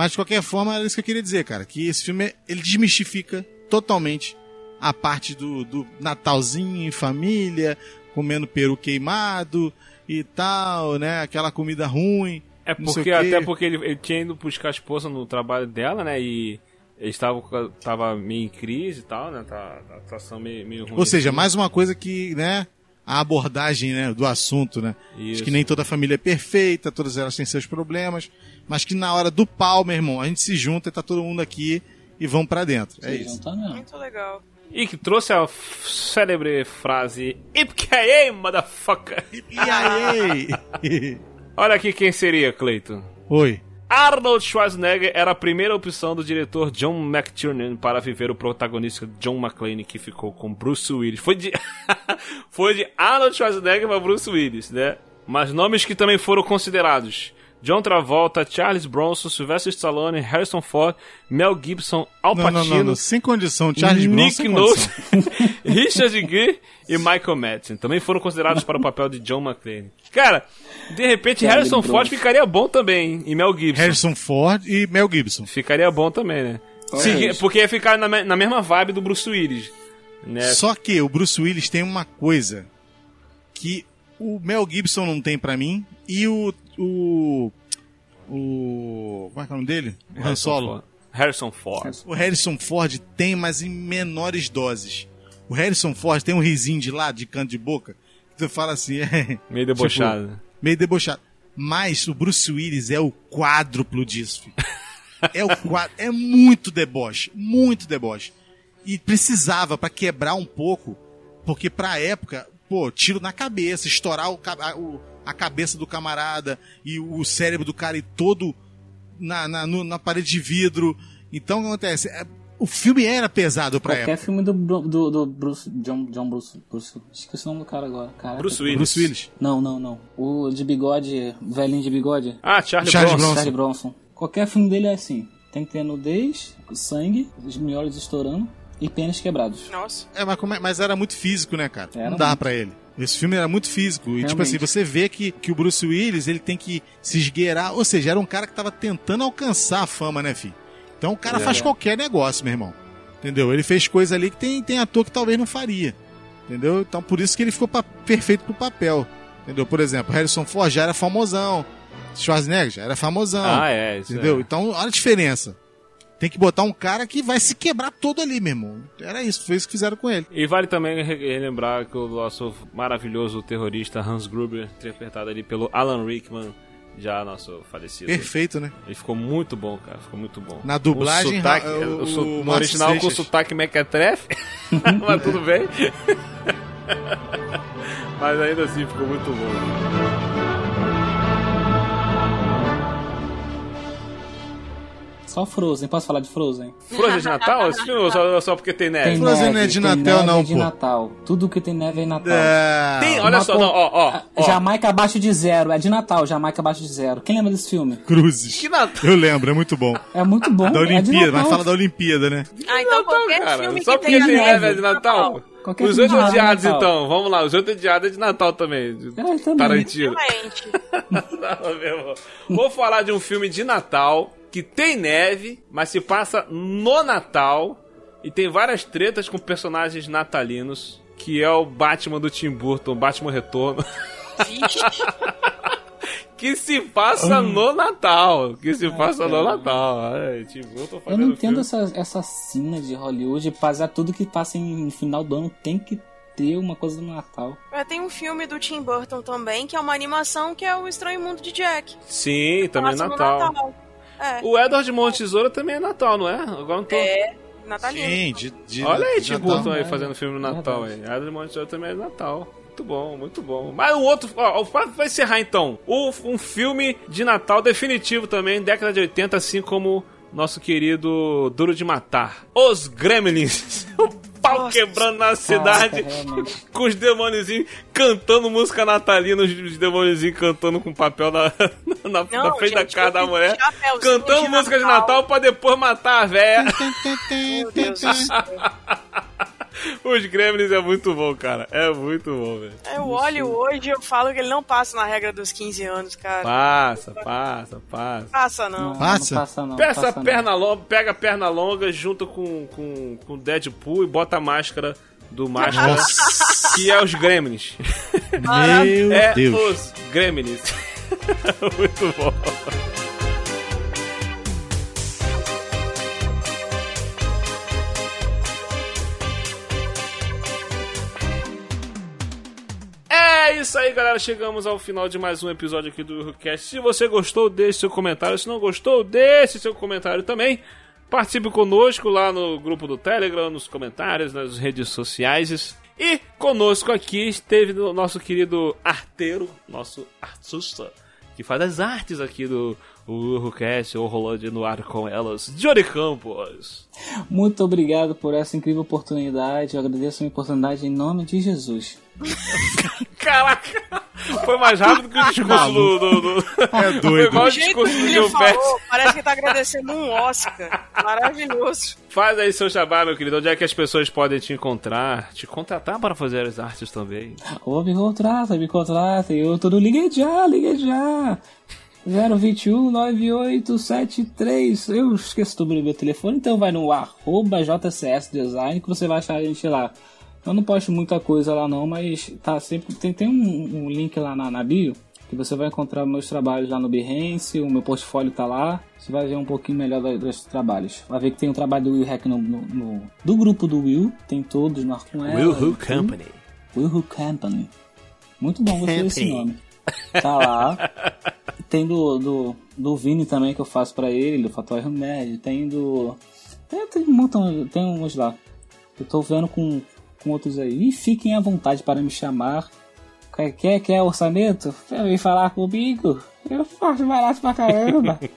Mas de qualquer forma, é isso que eu queria dizer, cara, que esse filme ele desmistifica totalmente a parte do, do Natalzinho em família, comendo peru queimado e tal, né? Aquela comida ruim. É porque, até porque ele, ele tinha ido buscar a esposa no trabalho dela, né? E Eles estavam tava meio em crise e tal, né? Tá, a situação meio, meio ruim. Ou seja, assim. mais uma coisa que, né, a abordagem né, do assunto, né? Isso. Acho que nem toda família é perfeita, todas elas têm seus problemas, mas que na hora do pau, meu irmão, a gente se junta e tá todo mundo aqui e vamos pra dentro. É isso. não tá, não. Muito legal. E que trouxe a célebre frase IPKA, motherfucker! E aí? Olha aqui quem seria, Cleiton. Oi. Arnold Schwarzenegger era a primeira opção do diretor John McTiernan para viver o protagonista John McClane, que ficou com Bruce Willis. Foi de, foi de Arnold Schwarzenegger para Bruce Willis, né? Mas nomes que também foram considerados: John Travolta, Charles Bronson, Sylvester Stallone, Harrison Ford, Mel Gibson, Al Não, Pacino, não, não, não, sem condição. Charles Bronson Nick sem Nolte, condição. Richard Gere e Michael Madsen também foram considerados para o papel de John McClane. Cara, de repente Charlie Harrison Bronson. Ford ficaria bom também, hein? e Mel Gibson. Harrison Ford e Mel Gibson. Ficaria bom também, né? Segui- isso. porque ia ficar na, na mesma vibe do Bruce Willis. Né? Só que o Bruce Willis tem uma coisa que o Mel Gibson não tem pra mim e o. O. O. Como é que é o nome dele? O Han Solo. Ford. Harrison Ford. O Harrison Ford tem, mas em menores doses. O Harrison Ford tem um risinho de lado, de canto de boca, que você fala assim, é, Meio debochado. Tipo, meio debochado. Mas o Bruce Willis é o quádruplo disso. filho. É o quadro, é muito deboche, muito deboche. E precisava pra quebrar um pouco, porque pra época, pô, tiro na cabeça, estourar o, o- a cabeça do camarada e o cérebro do cara e todo na, na, no- na parede de vidro. Então o que acontece? É, o filme era pesado pra Qualquer época. filme do, do, do Bruce, John, John Bruce, Bruce. Esqueci o nome do cara agora. Caraca. Bruce Willis. Bruce Willis. Não, não, não. O de bigode, velhinho de bigode. Ah, Charlie, Charles Bronson. Bronson. Charlie Bronson. Qualquer filme dele é assim. Tem que ter nudez, sangue, os miolos estourando e pênis quebrados. Nossa. É, mas, como é- mas era muito físico, né, cara? Era não dava muito. pra ele. Esse filme era muito físico. E, tipo assim, você vê que, que o Bruce Willis, ele tem que se esgueirar. Ou seja, era um cara que tava tentando alcançar a fama, né, filho? Então o cara É. faz qualquer negócio, meu irmão. Entendeu? Ele fez coisa ali que tem, tem ator que talvez não faria. Entendeu? Então por isso que ele ficou pa- perfeito pro papel. Entendeu? Por exemplo, Harrison Ford já era famosão. Schwarzenegger já era famosão. Ah, é, isso Entendeu? é. Então, olha a diferença. Tem que botar um cara que vai se quebrar todo ali, meu irmão. Era isso, foi isso que fizeram com ele. E vale também re- relembrar que o nosso maravilhoso terrorista Hans Gruber, interpretado ali pelo Alan Rickman, já nosso falecido. Perfeito, né? Ele ficou muito bom, cara. Ficou muito bom. Na dublagem, o sotaque, o- o o no original com o sotaque mequetrefe, mas tudo bem. mas ainda assim ficou muito bom. Só Frozen. Posso falar de Frozen? Frozen de Natal? Esse filme ou só, só porque tem neve? Tem Frozen neve, não é de tem Natal, neve, não, é de pô. Natal. Tudo que tem neve é Natal. É... Tem, olha Uma só, não, ó, ó, ó. Jamaica abaixo de zero. É de Natal, Jamaica abaixo de zero. Quem lembra desse filme? Cruzes. Que Natal? Eu lembro, é muito bom. É muito bom. Da é Olimpíada, Natal. mas fala da Olimpíada, né? Ah, então qualquer cara. filme Só que porque tenha tem neve. neve é de Natal? Qualquer Os oito de odiados, então. Vamos lá, os oito odiados é de Natal também. É, também. Tarantino. Realmente. Não, meu irmão. Vou falar de um filme de Natal que tem neve, mas se passa no Natal e tem várias tretas com personagens natalinos, que é o Batman do Tim Burton, Batman Retorno, Vixe. que se passa no Natal, que se passa no Natal. Burton Eu fazendo não entendo essa, essa cena de Hollywood, fazer tudo que passa em, no final do ano tem que ter uma coisa do Natal. Mas tem um filme do Tim Burton também, que é uma animação que é o Estranho Mundo de Jack. Sim, também é no Natal. É. O Edward Mão de Tesoura também é Natal, não é? Agora não tô... É, Natalino. Sim, de, de Olha aí, de Tim Natal. Burton aí É, fazendo filme no Natal aí. Adrian Monitor também é Natal. Muito bom, muito bom. Mas o outro, ó, pra encerrar então, o- um filme de Natal definitivo também, década de 80, assim como nosso querido Duro de Matar. Os Gremlins. O pau Nossa. quebrando na cidade. Caraca, realmente. Com os demôniozinhos cantando música natalina, os os demôniozinhos cantando com papel na, na, na Não, frente da gente, cara da eu vi mulher. chapéuzinho Cantando de música de Natal. Natal pra depois matar a véia. Meu Deus do céu. Os Gremlins é muito bom, cara. É muito bom, velho. Eu olho hoje e eu falo que ele não passa na regra dos 15 anos, cara. Passa, passa, passa. Passa não. Não, Passa? Não passa não. Peça passa não. perna longa, pega a perna longa junto com, com, com Deadpool e bota a máscara do máscara, que é os Gremlins. Meu é Deus. os Gremlins. muito bom. Isso aí, galera. Chegamos ao final de mais um episódio aqui do Eurocast. Se você gostou, deixe seu comentário. Se não gostou, deixe seu comentário também. Participe conosco lá no grupo do Telegram, nos comentários, nas redes sociais. E conosco aqui esteve o nosso querido arteiro, nosso artista, que faz as artes aqui do Eurocast, ou Rolando no ar com elas, Johnny Campos. Muito obrigado por essa incrível oportunidade. Eu agradeço a minha oportunidade em nome de Jesus. Caraca, foi mais rápido que o discurso do, do, do... É Foi doido. igual o O jeito discurso que do falou, parece que tá agradecendo um Oscar. Maravilhoso. Faz aí seu jabá, meu querido. Onde é que as pessoas podem te encontrar, te contratar para fazer as artes também? Ô, me contrata, me contrata. Eu tô no Ligue Já, Ligue Já. 021 9873. Eu esqueci o número do meu telefone, então vai no arroba JCS Design que você vai achar a gente lá. Eu não posto muita coisa lá não, mas tá sempre. Tem, tem um, um link lá na, na bio que você vai encontrar meus trabalhos lá no Behance, o meu portfólio tá lá. Você vai ver um pouquinho melhor dos trabalhos. Vai ver que tem o trabalho do Will Hack no, no- no- do grupo do Will, tem todos no ela, Will Who. Company. Will Who Company. Muito bom, gostei desse nome. Tá lá. Tem do, do, do Vini também que eu faço pra ele, do Fatório Médio. Tem do. Tem, tem, um montão, tem uns lá. Eu tô vendo com, com outros aí. E fiquem à vontade para me chamar. Quer, quer, quer orçamento? Quer vir falar comigo? Eu faço barato pra caramba.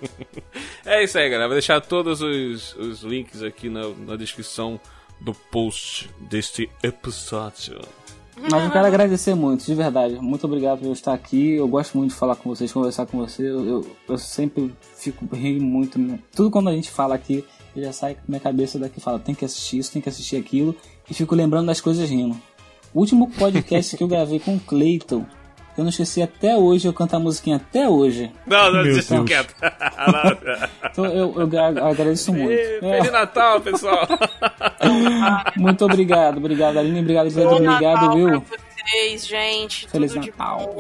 É isso aí, galera. Vou deixar todos os, os links aqui na, na descrição do post deste episódio. Mas eu quero agradecer muito, de verdade. Muito obrigado por eu estar aqui. Eu gosto muito de falar com vocês, conversar com vocês. Eu, eu, eu sempre fico rindo muito. Tudo quando a gente fala aqui, eu já sai minha cabeça daqui fala, tem que assistir isso, tem que assistir aquilo. E fico lembrando das coisas rindo. O último podcast que eu gravei com o Clayton, eu não esqueci até hoje, eu canto a musiquinha até hoje. Não, não, deixa quieto. Então eu, eu gra- agradeço muito. É, Feliz Natal, pessoal. muito obrigado, obrigado Aline, obrigado Pedro, Bom obrigado Natal Will. pra vocês, gente. Feliz Tudo Natal.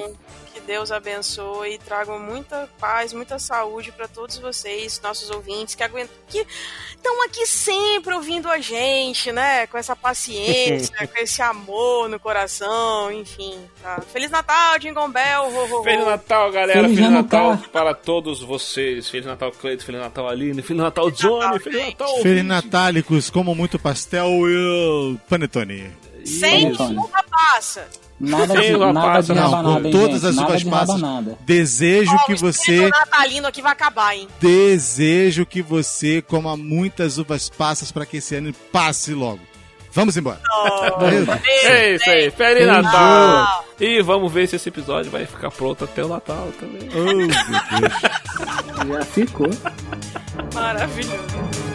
Deus abençoe e traga muita paz, muita saúde pra todos vocês, nossos ouvintes, que aguentam, que estão aqui sempre ouvindo a gente, né? Com essa paciência, com esse amor no coração, enfim. Tá? Feliz Natal, Jingle Bell, ho, ho, ho. Feliz Natal, galera. Feliz Feliz, Natal. Natal para todos vocês. Feliz Natal, Cleiton. Feliz Natal, Aline. Feliz Natal, Johnny. Natal, Feliz. Natal. Felinátalicos, como muito pastel e panetone. Sem Antônio. uva passa. Nada Sem de, uva nada de não, rabanada, com hein, todas gente? as nada uvas de passas. rabanada. Desejo Ó, que o você, natalino aqui vai acabar, hein? desejo que você coma muitas uvas passas para que esse ano passe logo. Vamos embora. É isso aí. Feliz Natal. E vamos ver se esse episódio vai ficar pronto até o Natal também. Oh, meu Deus. Já ficou. Maravilhoso.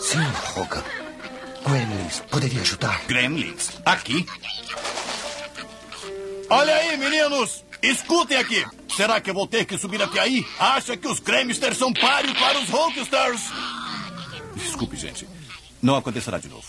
Sim, Rogan. Gremlins poderia ajudar. Gremlins? Aqui? Olha aí, meninos! Escutem aqui! Será que eu vou ter que subir até aí? Acha que os Gremsters são páreo para os Hulksters? Desculpe, gente. Não acontecerá de novo.